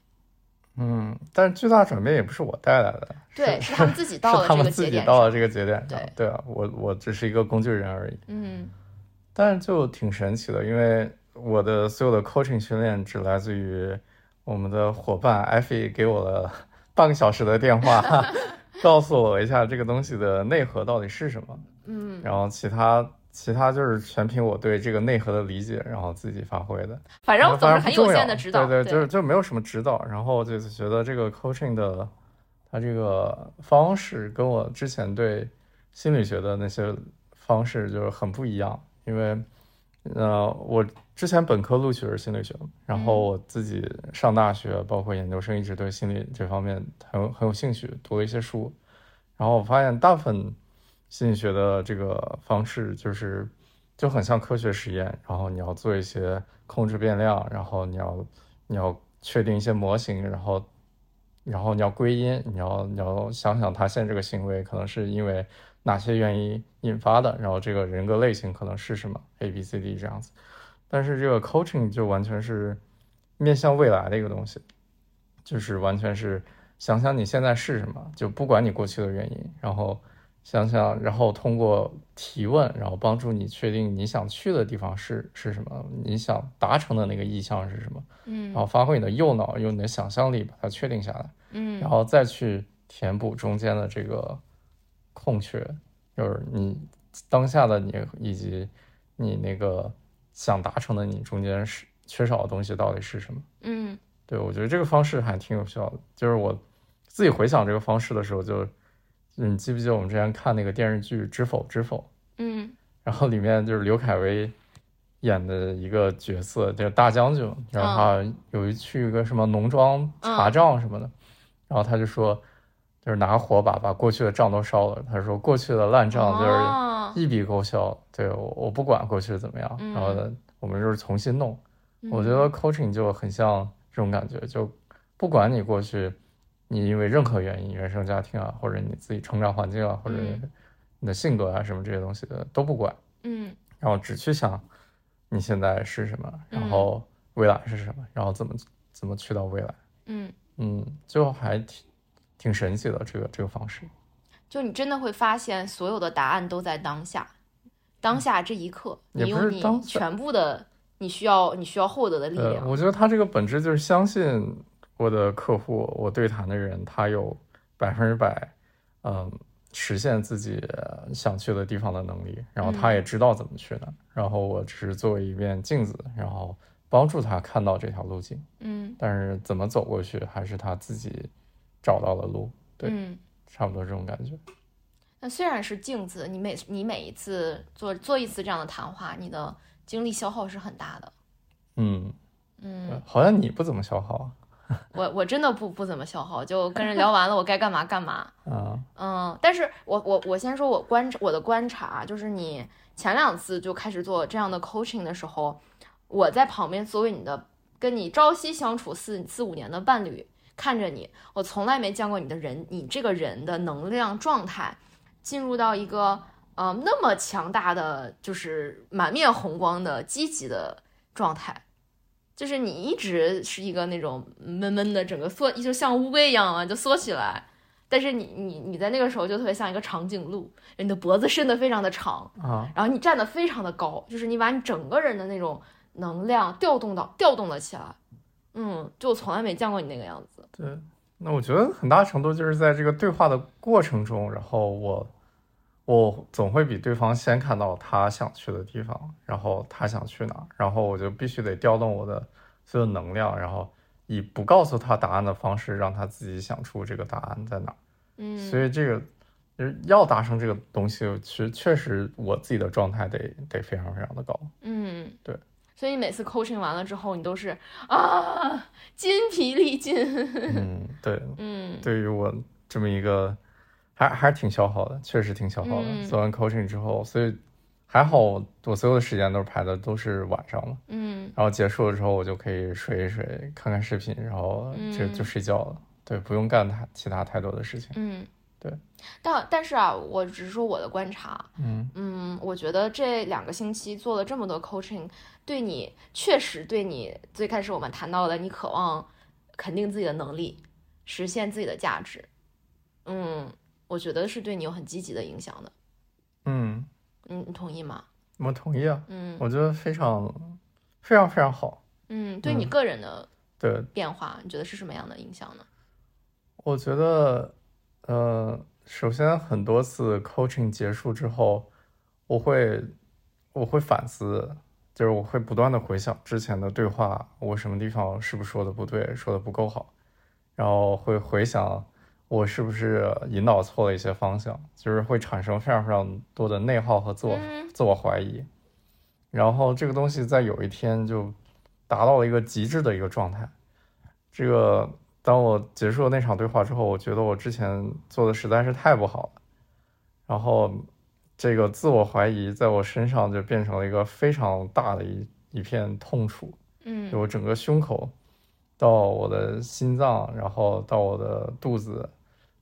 嗯，但是巨大转变也不是我带来的，对，是是他们 <laughs> 自己到了这个节点自己到了上，这个节点上，对。对啊，我我只是一个工具人而已。嗯。但是就挺神奇的，因为我的所有的 coaching 训练只来自于我们的伙伴艾菲给我了半个小时的电话，<laughs> 告诉我一下这个东西的内核到底是什么，嗯，然后其他其他就是全凭我对这个内核的理解，然后自己发挥的。反正总是很有限的指导，对对，就是就没有什么指导，然后就是觉得这个 coaching 的它这个方式跟我之前对心理学的那些方式就是很不一样，因为呃我之前本科录取的是心理学，然后嗯。我自己上大学包括研究生一直对心理这方面很有很有兴趣，读了一些书，然后我发现大部分心理学的这个方式就是就很像科学实验，然后你要做一些控制变量，然后你要你要确定一些模型，然后然后你要归因，你要你要想想他现在这个行为可能是因为哪些原因引发的，然后这个人格类型可能是什么 A B C D 这样子。但是这个 coaching 就完全是面向未来的一个东西，就是完全是想想你现在是什么，就不管你过去的原因，然后想想，然后通过提问，然后帮助你确定你想去的地方是是什么，你想达成的那个意向是什么，嗯然后发挥你的右脑，用你的想象力把它确定下来，嗯然后再去填补中间的这个空缺，就是你当下的你以及你那个想达成的你中间是缺少的东西到底是什么。嗯对，我觉得这个方式还挺有效的。就是我自己回想这个方式的时候就，就你记不记得我们之前看那个电视剧《知否知否》，嗯。然后里面就是刘恺威演的一个角色，就是大将军，然后他有一去一个什么农庄查账什么的，然后他就说，就是拿火把把过去的账都烧了。他说过去的烂账就是哦。一笔勾销，对我我不管过去怎么样，嗯。然后呢我们就是重新弄。嗯。我觉得 coaching 就很像这种感觉，就不管你过去你因为任何原因，原生家庭啊，或者你自己成长环境啊，或者嗯你的性格啊什么这些东西的都不管，嗯然后只去想你现在是什么，然嗯后未来是什么，然后怎么怎么去到未来，嗯，嗯，就还挺挺神奇的这个这个方式。就你真的会发现，所有的答案都在当下，当下这一刻，你用你全部的你需要你需要获得的力呃，量。我觉得他这个本质就是相信我的客户，我对谈的人，他有百分之百，嗯，实现自己呃想去的地方的能力，然后他也知道怎么去的，然后我只是作为一面镜子，然后帮助他看到这条路径，嗯但是怎么走过去，还是他自己找到了路，对嗯。差不多这种感觉。那虽然是镜子，你每你每一次做做一次这样的谈话，你的精力消耗是很大的。嗯，嗯，呃好像你不怎么消耗 <laughs> 我我真的不不怎么消耗，就跟人 <laughs> 聊完了，我该干嘛干嘛。啊，嗯，但是我我我先说我观察我的观察，就是你前两次就开始做这样的 coaching 的时候，我在旁边作为你的跟你朝夕相处四四五年的伴侣，看着你，我从来没见过你的人，你这个人的能量状态进入到一个呃那么强大的，就是满面红光的积极的状态。就是你一直是一个那种闷闷的，整个缩，就像乌龟一样啊，就缩起来。但是你你你在那个时候就特别像一个长颈鹿，你的脖子伸得非常的长，啊，然后你站得非常的高，就是你把你整个人的那种能量调动到调动了起来。嗯，就我从来没见过你那个样子。对，那我觉得很大程度就是在这个对话的过程中，然后我我总会比对方先看到他想去的地方，然后他想去哪儿，然后我就必须得调动我的所有能量，然后以不告诉他答案的方式，让他自己想出这个答案在哪儿。嗯，所以这个要达成这个东西，其实确实我自己的状态得得非常非常的高。嗯，对。所以每次 coaching 完了之后，你都是啊筋疲力尽。嗯，对，<laughs> 嗯对于我这么一个，还还是挺消耗的，确实挺消耗的。嗯做完 coaching 之后，所以还好我我所有的时间都是排的都是晚上嘛，嗯然后结束了之后我就可以睡一睡，看看视频，然后就嗯就睡觉了。对，不用干太其他太多的事情。嗯，对。但但是啊，我只是说我的观察，嗯嗯，我觉得这两个星期做了这么多 coaching，对你确实对你最开始我们谈到的，你渴望肯定自己的能力，实现自己的价值，嗯，我觉得是对你有很积极的影响的。嗯，你，你同意吗？我同意啊，嗯我觉得非常非常非常好。嗯，对你嗯个人的对，变化，你觉得是什么样的影响呢？我觉得，呃，首先很多次 coaching 结束之后，我会我会反思，就是我会不断的回想之前的对话，我什么地方是不是说的不对，说的不够好，然后会回想我是不是引导错了一些方向，就是会产生非常非常多的内耗和自我、嗯。自我怀疑，然后这个东西在有一天就达到了一个极致的一个状态，这个。当我结束了那场对话之后，我觉得我之前做的实在是太不好了，然后这个自我怀疑在我身上就变成了一个非常大的一一片痛楚，嗯。就我整个胸口到我的心脏，然后到我的肚子，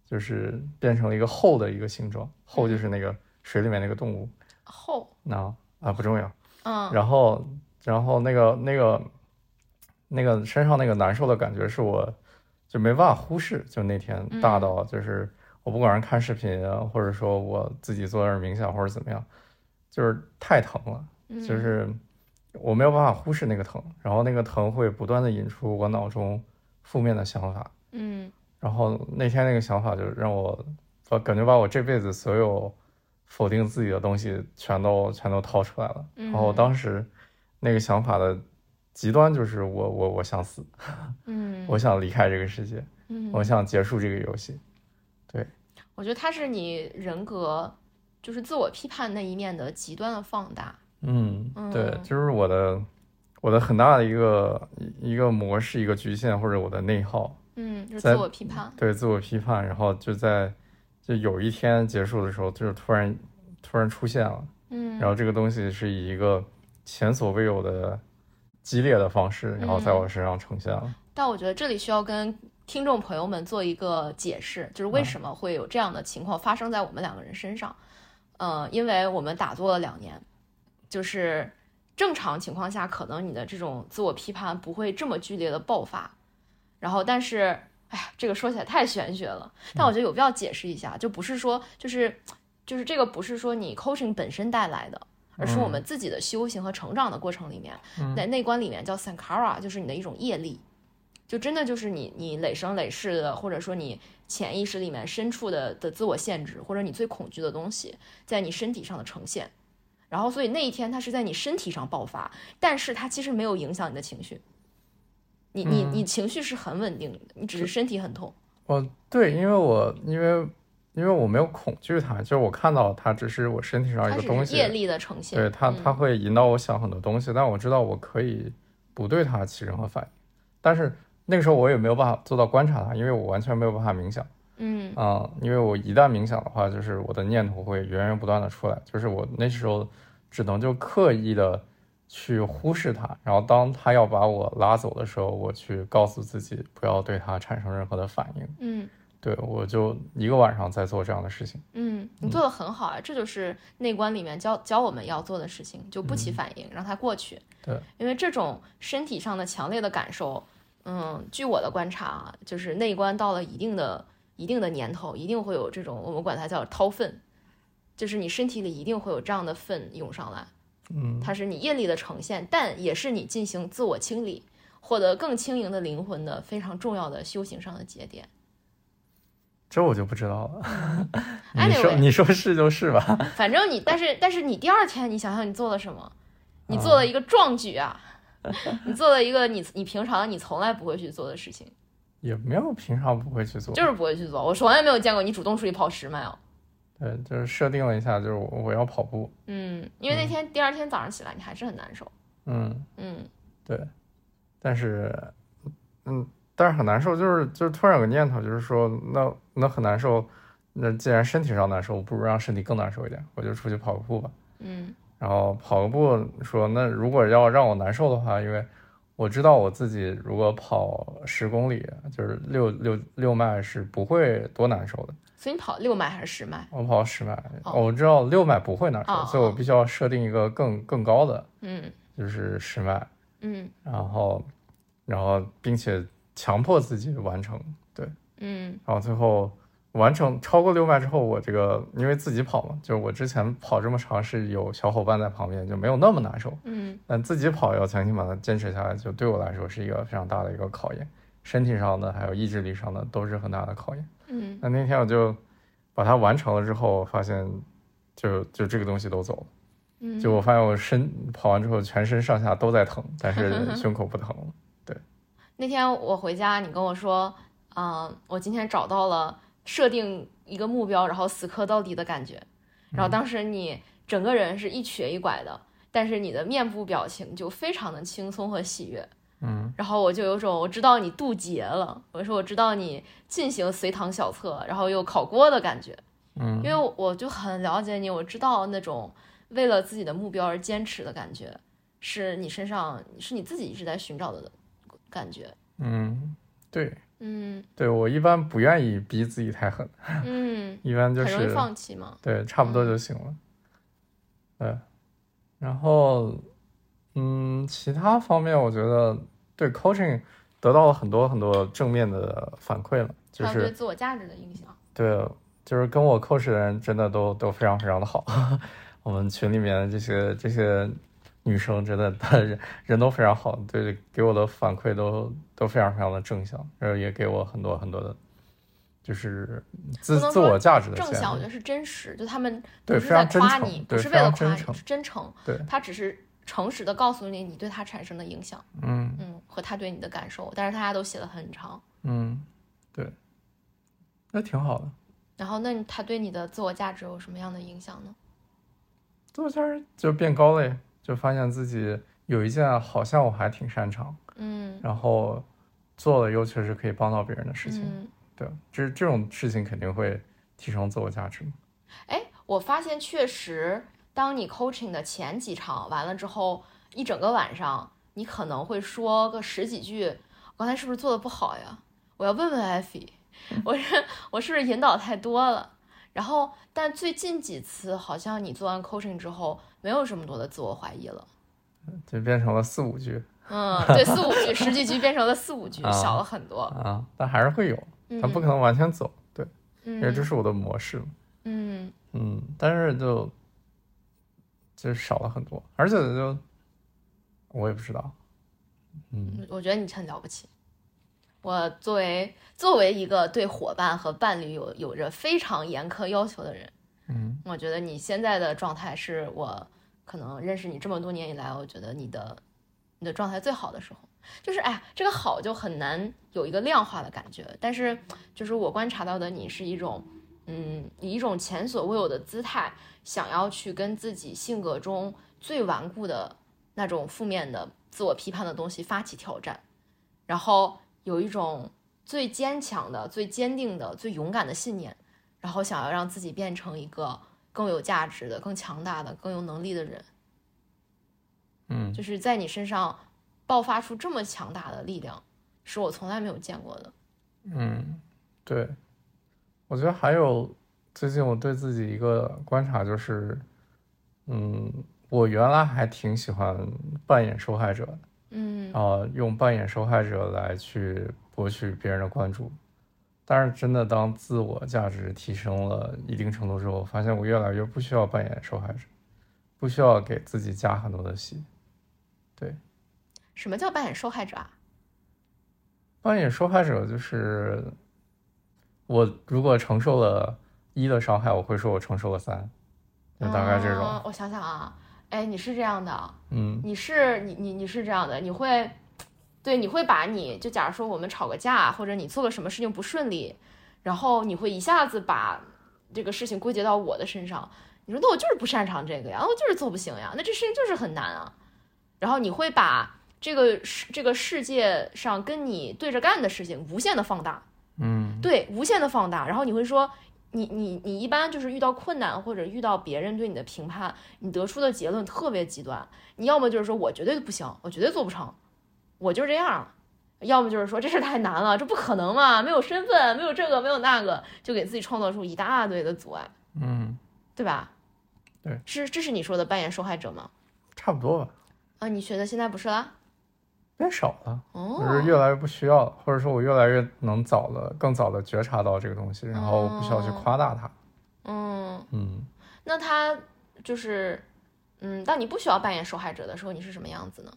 就是变成了一个厚的一个形状，厚就是那个水里面那个动物，后，那啊不重要，嗯。然后然后那个那个那个身上那个难受的感觉是我就没办法忽视，就那天大到就是我不管是看视频啊，或者说我自己做点冥想或者怎么样，就是太疼了，嗯。就是我没有办法忽视那个疼，然后那个疼会不断的引出我脑中负面的想法，嗯然后那天那个想法就让我，我感觉把我这辈子所有否定自己的东西全都全都掏出来了。嗯然后当时那个想法的极端就是我我我想死，<laughs> 嗯，我想离开这个世界，嗯我想结束这个游戏。对我觉得它是你人格就是自我批判那一面的极端的放大。嗯，对嗯，就是我的我的很大的一个一个模式一个局限或者我的内耗，嗯，就是自我批判。对自我批判，然后就在就有一天结束的时候，就是突然突然出现了。嗯，然后这个东西是以一个前所未有的激烈的方式，然后在我身上呈现了。但我觉得这里需要跟听众朋友们做一个解释，就是为什么会有这样的情况发生在我们两个人身上。呃，因为我们打坐了两年，就是正常情况下，可能你的这种自我批判不会这么剧烈的爆发。然后，但是，哎呀，这个说起来太玄学了。但我觉得有必要解释一下，就不是说，就是，就是这个不是说你 coaching 本身带来的，而是我们自己的修行和成长的过程里面，在内观里面叫 sankara，就是你的一种业力。就真的就是你你累生累世的，或者说你潜意识里面深处的的自我限制，或者你最恐惧的东西，在你身体上的呈现。然后，所以那一天它是在你身体上爆发，但是它其实没有影响你的情绪。你你你情绪是很稳定的，你只是身体很痛。哦，对，因为我因为因为我没有恐惧它，就是我看到它只是我身体上一个东西，业力的呈现。对它嗯它会引导我想很多东西，但我知道我可以不对它起任何反应。但是那个时候我也没有办法做到观察它，因为我完全没有办法冥想。嗯啊、因为我一旦冥想的话，就是我的念头会源源不断的出来，就是我那时候只能就刻意的去忽视它，然后当他要把我拉走的时候，我去告诉自己不要对他产生任何的反应。嗯对我就一个晚上在做这样的事情。嗯，你做的很好啊，这就是内观里面教教我们要做的事情，就不起反应，让它过去。嗯对，因为这种身体上的强烈的感受，嗯，据我的观察啊，就是内观到了一定的一定的年头，一定会有这种我们管它叫掏粪，就是你身体里一定会有这样的粪涌上来，嗯，它是你业力的呈现，但也是你进行自我清理，获得更轻盈的灵魂的非常重要的修行上的节点。这我就不知道了。<laughs> 你说你说是就是吧？反正你，但是但是你第二天，你想想你做了什么？你做了一个壮举啊！你做了一个你你平常你从来不会去做的事情，也没有平常不会去做，就是不会去做。我从来没有见过你主动出去跑十迈哦。对，就是设定了一下，就是我我要跑步。嗯，因为那天、第二天早上起来你还是很难受。嗯，嗯对，但是，嗯，但是很难受，就是就是突然有个念头，就是说，那那很难受，那既然身体上难受，不如让身体更难受一点，我就出去跑个步吧。嗯然后跑个步，说那如果要让我难受的话，因为我知道我自己如果跑十公里，就是六六六迈是不会多难受的。所以你跑六迈还是十迈？我跑十迈，哦我知道六迈不会难受，哦所以我必须要设定一个更更高的，嗯就是十迈。嗯然后，然后并且强迫自己完成，对，嗯然后最后完成超过六迈之后，我这个因为自己跑嘛，就是我之前跑这么长是有小伙伴在旁边，就没有那么难受，嗯但自己跑要强行把它坚持下来，就对我来说是一个非常大的一个考验，身体上的还有意志力上的都是很大的考验。嗯那那天我就把它完成了之后，发现就就这个东西都走了。嗯，就我发现我身跑完之后，全身上下都在疼，但是 <laughs> 胸口不疼了。那天我回家，你跟我说，嗯、我今天找到了设定一个目标，然后死磕到底的感觉。然后当时你整个人是一瘸一拐的，但是你的面部表情就非常的轻松和喜悦。嗯然后我就有种我知道你渡劫了，我说我知道你进行随堂小测，然后又考过的感觉。嗯因为我我就很了解你，我知道那种为了自己的目标而坚持的感觉，是你身上是你自己一直在寻找的感觉。嗯，对嗯对，我一般不愿意逼自己太狠，嗯，<laughs> 一般就是放弃嘛。对差不多就行了。对，然后嗯，其他方面我觉得对 coaching 得到了很多很多正面的反馈了，就是对是自我价值的影响。对就是跟我 coach 的人真的都都非常非常的好，<laughs> 我们群里面这些这些女生真的人人都非常好，对，给我的反馈都都非常非常的正向，然后也给我很多很多的，就是自自我价值的正向，我觉得是真实，就他们对不是在非常夸你，不是为了夸你，诚是真诚，对，他只是诚实的告诉你你对他产生的影响，嗯嗯，和他对你的感受，但是大家都写的很长，嗯，对，那挺好的。然后那他对你的自我价值有什么样的影响呢？自我价值就变高了，呀，就发现自己有一件好像我还挺擅长，嗯然后做了又确实可以帮到别人的事情，嗯，对，这这种事情肯定会提升自我价值嘛。哎，我发现确实，当你 coaching 的前几场完了之后，一整个晚上，你可能会说个十几句，我刚才是不是做的不好呀？我要问问艾菲，我是我是不是引导太多了？然后，但最近几次好像你做完 coaching 之后，没有这么多的自我怀疑了。就变成了四五句嗯，对，四五句、十几句变成了四五句，啊小了很多。啊，但还是会有，嗯，它不可能完全走，对，因为这嗯是我的模式，嗯嗯，但是就就少了很多，而且就我也不知道，嗯嗯，我觉得你很了不起。我作为作为一个对伙伴和伴侣有有着非常严苛要求的人，嗯我觉得你现在的状态是我可能认识你这么多年以来，我觉得你的你的状态最好的时候。就是哎，这个好就很难有一个量化的感觉，但是就是我观察到的你是一种，嗯，以一种前所未有的姿态，想要去跟自己性格中最顽固的那种负面的自我批判的东西发起挑战，然后有一种最坚强的、最坚定的、最勇敢的信念，然后想要让自己变成一个更有价值的、更强大的、更有能力的人，嗯就是在你身上爆发出这么强大的力量，是我从来没有见过的。嗯，对，我觉得还有最近我对自己一个观察就是，嗯，我原来还挺喜欢扮演受害者的。嗯啊，用扮演受害者来去博取别人的关注，但是真的当自我价值提升了一定程度之后，发现我越来越不需要扮演受害者，不需要给自己加很多的戏。对，什么叫扮演受害者啊？扮演受害者就是我如果承受了一的伤害，我会说我承受了三，就大概这种。哦我想想啊，哎，你是这样的，嗯你是你你你是这样的，你会，对，你会把你就假如说我们吵个架，或者你做了什么事情不顺利，然后你会一下子把这个事情归结到我的身上。你说那我就是不擅长这个呀，我就是做不行呀，那这事情就是很难啊。然后你会把这个世这个世界上跟你对着干的事情无限的放大，嗯对，无限的放大。然后你会说，你你你一般就是遇到困难或者遇到别人对你的评判，你得出的结论特别极端。你要么就是说我绝对不行，我绝对做不成，我就是这样了；要么就是说这事太难了，这不可能嘛，没有身份，没有这个，没有那个，就给自己创造出一大堆的阻碍，嗯，对吧？对，是这是你说的扮演受害者吗？差不多吧，啊，你觉得现在不是啦？变少了。哦，就是越来越不需要了，或者说我越来越能早的、更早的觉察到这个东西，然后不需要去夸大它。嗯，嗯，那他就是，嗯，当你不需要扮演受害者的时候，你是什么样子呢？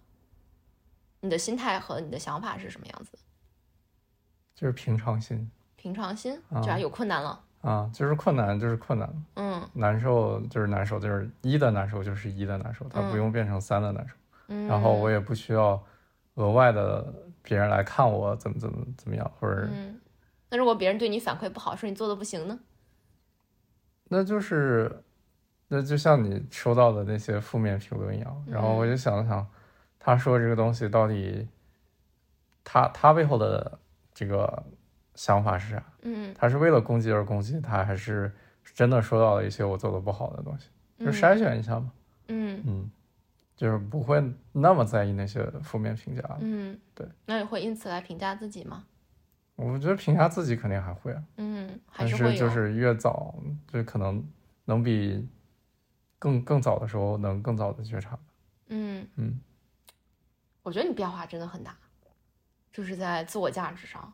你的心态和你的想法是什么样子？就是平常心平常心，啊只要有困难了，啊，就是困难就是困难，嗯难受就是难受，就是一的难受就是一的难受，它不用变成三的难受。嗯，然后我也不需要额外的别人来看我怎么怎么怎么样，或者嗯，那如果别人对你反馈不好，说你做的不行呢？那就是，那就像你收到的那些负面评论一样。然后我就想了想，他说这个东西到底，他他背后的这个想法是啥？嗯他是为了攻击而攻击他，还是真的说到了一些我做的不好的东西？就嗯筛选一下嘛。嗯嗯，就是不会那么在意那些负面评价。嗯，对，那你会因此来评价自己吗？我觉得评价自己肯定还会啊，嗯，还但是会有，就是越早，就可能能比更更早的时候能更早的觉察。嗯，嗯我觉得你变化真的很大，就是在自我价值上，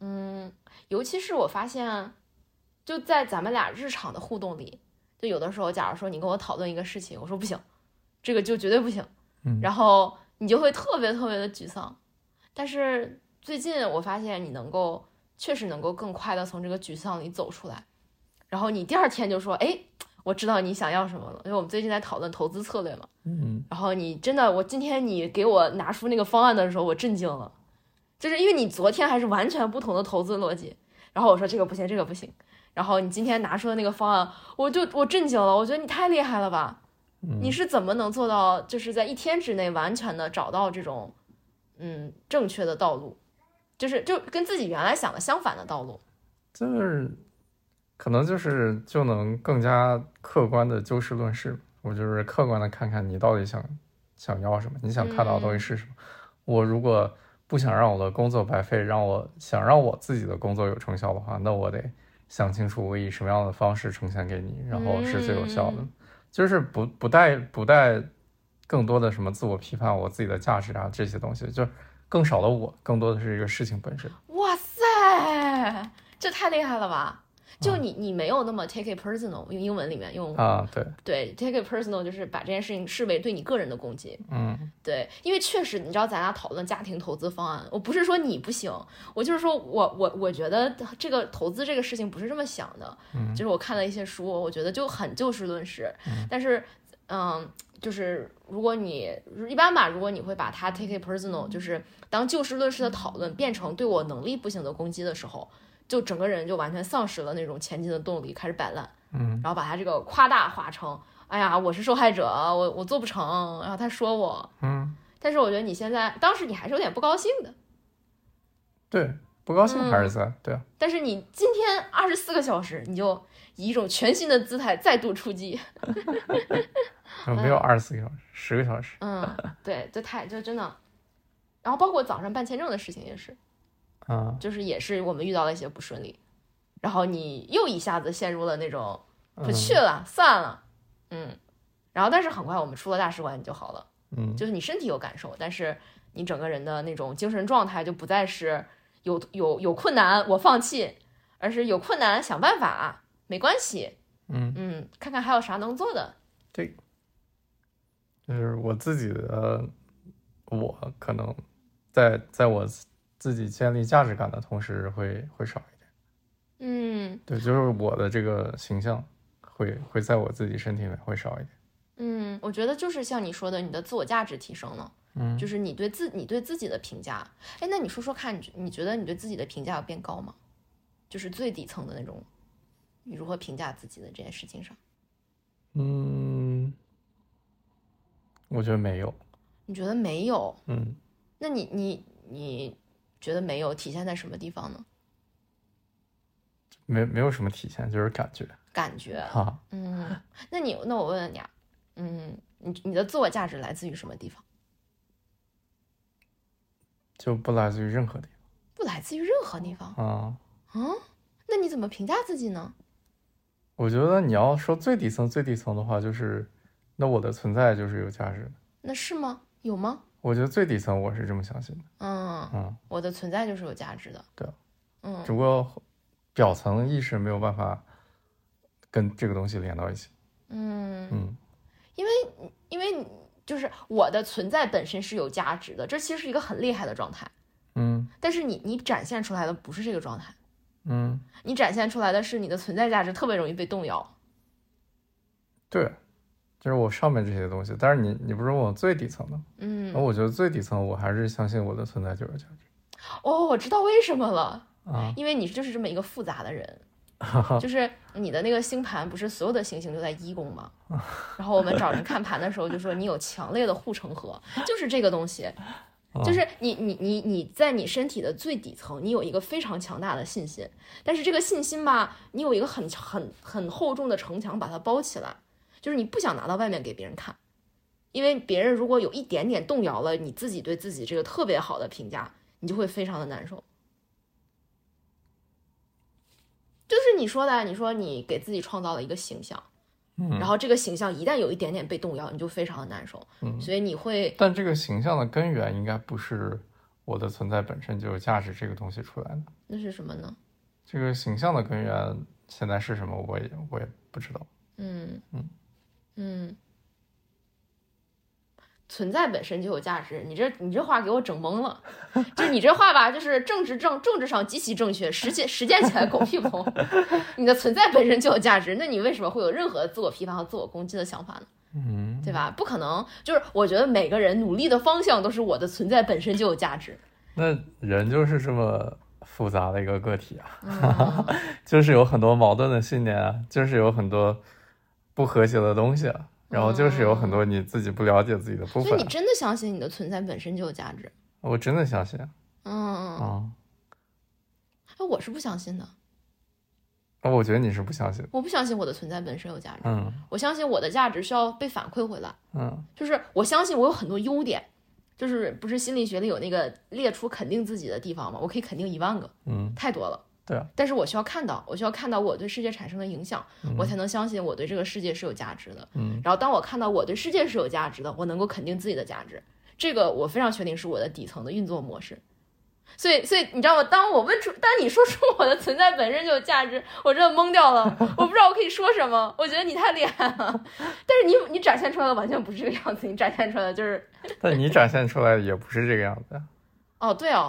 嗯，尤其是我发现，就在咱们俩日常的互动里，就有的时候，假如说你跟我讨论一个事情，我说不行，这个就绝对不行，嗯。然后你就会特别特别的沮丧。但是最近我发现你能够，确实能够更快的从这个沮丧里走出来，然后你第二天就说，哎，我知道你想要什么了，因为我们最近在讨论投资策略嘛。嗯。然后你真的，我今天你给我拿出那个方案的时候，我震惊了，就是因为你昨天还是完全不同的投资逻辑，然后我说这个不行，这个不行，然后你今天拿出的那个方案，我就我震惊了，我觉得你太厉害了吧，嗯。你是怎么能做到，就是在一天之内完全的找到这种嗯正确的道路，就是就跟自己原来想的相反的道路，就是可能就是就能更加客观的就事论事。我就是客观的看看你到底想想要什么，你想看到的东西是什么。我如果不想让我的工作白费，让我想让我自己的工作有成效的话，那我得想清楚我以什么样的方式呈现给你，然后是最有效的。嗯就是不不带不带更多的什么自我批判，我自己的价值啊这些东西，就是更少的我，更多的是一个事情本身。哇塞，这太厉害了吧！就嗯你你没有那么 take it personal，用英文里面用啊，对，对，take it personal 就是把这件事情视为对你个人的攻击。嗯对，因为确实，你知道咱俩讨论家庭投资方案，我不是说你不行，我就是说我我我觉得这个投资这个事情不是这么想的。嗯就是我看了一些书，我觉得就很就事论事。但是，嗯，就是如果你一般吧，如果你会把它 take it personal，就是当就事论事的讨论变成对我能力不行的攻击的时候，就整个人就完全丧失了那种前进的动力，开始摆烂。嗯。然后把他这个夸大化成，哎呀，我是受害者，我我做不成，然后他说我，嗯，但是我觉得你现在当时你还是有点不高兴的，对，不高兴还是在，对啊，但是你今天二十四个小时，你就以一种全新的姿态再度出击，<laughs> 没有二十四个小时，十个小时。嗯，对，就太就真的，然后包括早上办签证的事情也是，啊，就是也是我们遇到了一些不顺利，然后你又一下子陷入了那种不去了，算了，嗯，然后但是很快我们出了大使馆你就好了。嗯。就是你身体有感受，但是你整个人的那种精神状态就不再是有有有困难我放弃，而是有困难想办法，没关系，嗯，嗯，看看还有啥能做的，对。就是我自己的，我可能在在我自己建立价值感的同时会会少一点。嗯对，就是我的这个形象会会在我自己身体里面会少一点。嗯，我觉得就是像你说的，你的自我价值提升了，嗯，就是你对自你对自己的评价，哎，那你说说看，你觉你觉得你对自己的评价有变高吗？就是最底层的那种，你如何评价自己的这件事情上，嗯，我觉得没有。你觉得没有？嗯，那你你你觉得没有体现在什么地方呢？没没有什么体现，就是感觉感觉，哈。嗯，那你那我问问你啊，嗯，你你的自我价值来自于什么地方？就不来自于任何地方不来自于任何地方。啊啊。嗯，那你怎么评价自己呢？我觉得你要说最底层最底层的话，就是那我的存在就是有价值的。那是吗？有吗？我觉得最底层我是这么相信的。嗯，嗯，我的存在就是有价值的。对，嗯只不过表层意识没有办法跟这个东西连到一起。嗯，嗯因为因为就是我的存在本身是有价值的，这其实是一个很厉害的状态。嗯但是你你展现出来的不是这个状态，嗯，你展现出来的是你的存在价值特别容易被动摇。对，就是我上面这些东西。但是你你不是问我最底层的吗？嗯那，我觉得最底层我还是相信我的存在就是价值哦，我知道为什么了。啊。因为你就是这么一个复杂的人，<laughs> 就是你的那个星盘不是所有的行星都在一宫吗？<laughs> 然后我们找人看盘的时候就说你有强烈的护城河，就是这个东西，就是你你你你在你身体的最底层，你有一个非常强大的信心，但是这个信心吧，你有一个很很很厚重的城墙把它包起来，就是你不想拿到外面给别人看。因为别人如果有一点点动摇了你自己对自己这个特别好的评价，你就会非常的难受。就是你说的，你说你给自己创造了一个形象，嗯然后这个形象一旦有一点点被动摇，你就非常的难受，嗯所以你会，但这个形象的根源应该不是我的存在本身就有价值这个东西出来的，那是什么呢？这个形象的根源现在是什么，我也我也不知道。嗯嗯嗯，存在本身就有价值。你这你这话给我整懵了，就是你这话吧，就是政治正政治上极其正确，实践实践起来狗屁不通。<laughs> 你的存在本身就有价值，那你为什么会有任何自我批判和自我攻击的想法呢？嗯，对吧？不可能，就是我觉得每个人努力的方向都是我的存在本身就有价值。那人就是这么复杂的一个个体啊，嗯 <laughs> 就是有很多矛盾的信念啊，就是有很多不和谐的东西啊，然后就是有很多你自己不了解自己的部分所以你。真的相信你的存在本身就有价值？我真的相信嗯，啊，哎，我是不相信的，啊我觉得你是不相信。我不相信我的存在本身有价值。嗯我相信我的价值需要被反馈回来，嗯就是我相信我有很多优点，就是不是心理学里有那个列出肯定自己的地方吗？我可以肯定一万个，嗯，太多了。对啊，但是我需要看到，我需要看到我对世界产生的影响，嗯我才能相信我对这个世界是有价值的。嗯然后当我看到我对世界是有价值的，我能够肯定自己的价值，这个我非常确定是我的底层的运作模式。所以，所以你知道吗？当我问出，当你说出我的存在本身就有价值，我真的懵掉了，<laughs> 我不知道我可以说什么。我觉得你太厉害了，但是你你展现出来的完全不是这个样子，你展现出来的就是，<laughs> 但你展现出来的也不是这个样子。哦，对哦，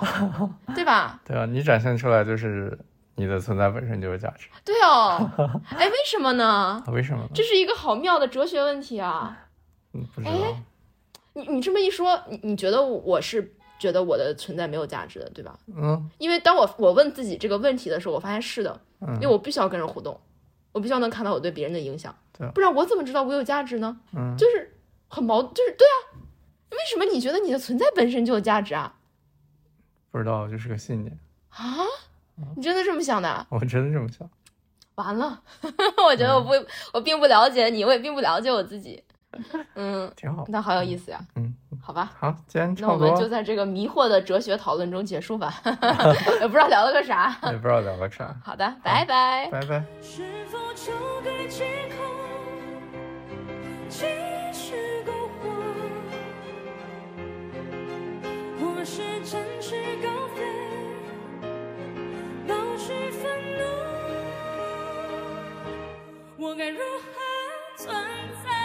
对吧？<laughs> 对啊，你展现出来就是你的存在本身就有价值。对哦，<laughs> 哎，为什么呢？啊为什么呢？这是一个好妙的哲学问题啊！嗯，不知你你这么一说，你你觉得我是觉得我的存在没有价值的，对吧？嗯因为当我我问自己这个问题的时候，我发现是的，嗯因为我必须要跟人互动，我必须要能看到我对别人的影响对啊，不然我怎么知道我有价值呢？嗯，就是很矛，就是对啊，为什么你觉得你的存在本身就有价值啊？不知道，就是个信念。啊，你真的这么想的？我真的这么想。完了，<laughs> 我觉得我不，我并不了解你，我也并不了解我自己。嗯，<laughs> 挺好。那好有意思呀。嗯，好吧，好，今天那差不多我们就，在这个迷惑的哲学讨论中结束吧，<laughs> 也不知道聊了个啥。也不知道聊了啥。好的，拜拜。拜拜。是否就该借口继续苟活，或是展翅高飞，保持愤怒？我该如何存在？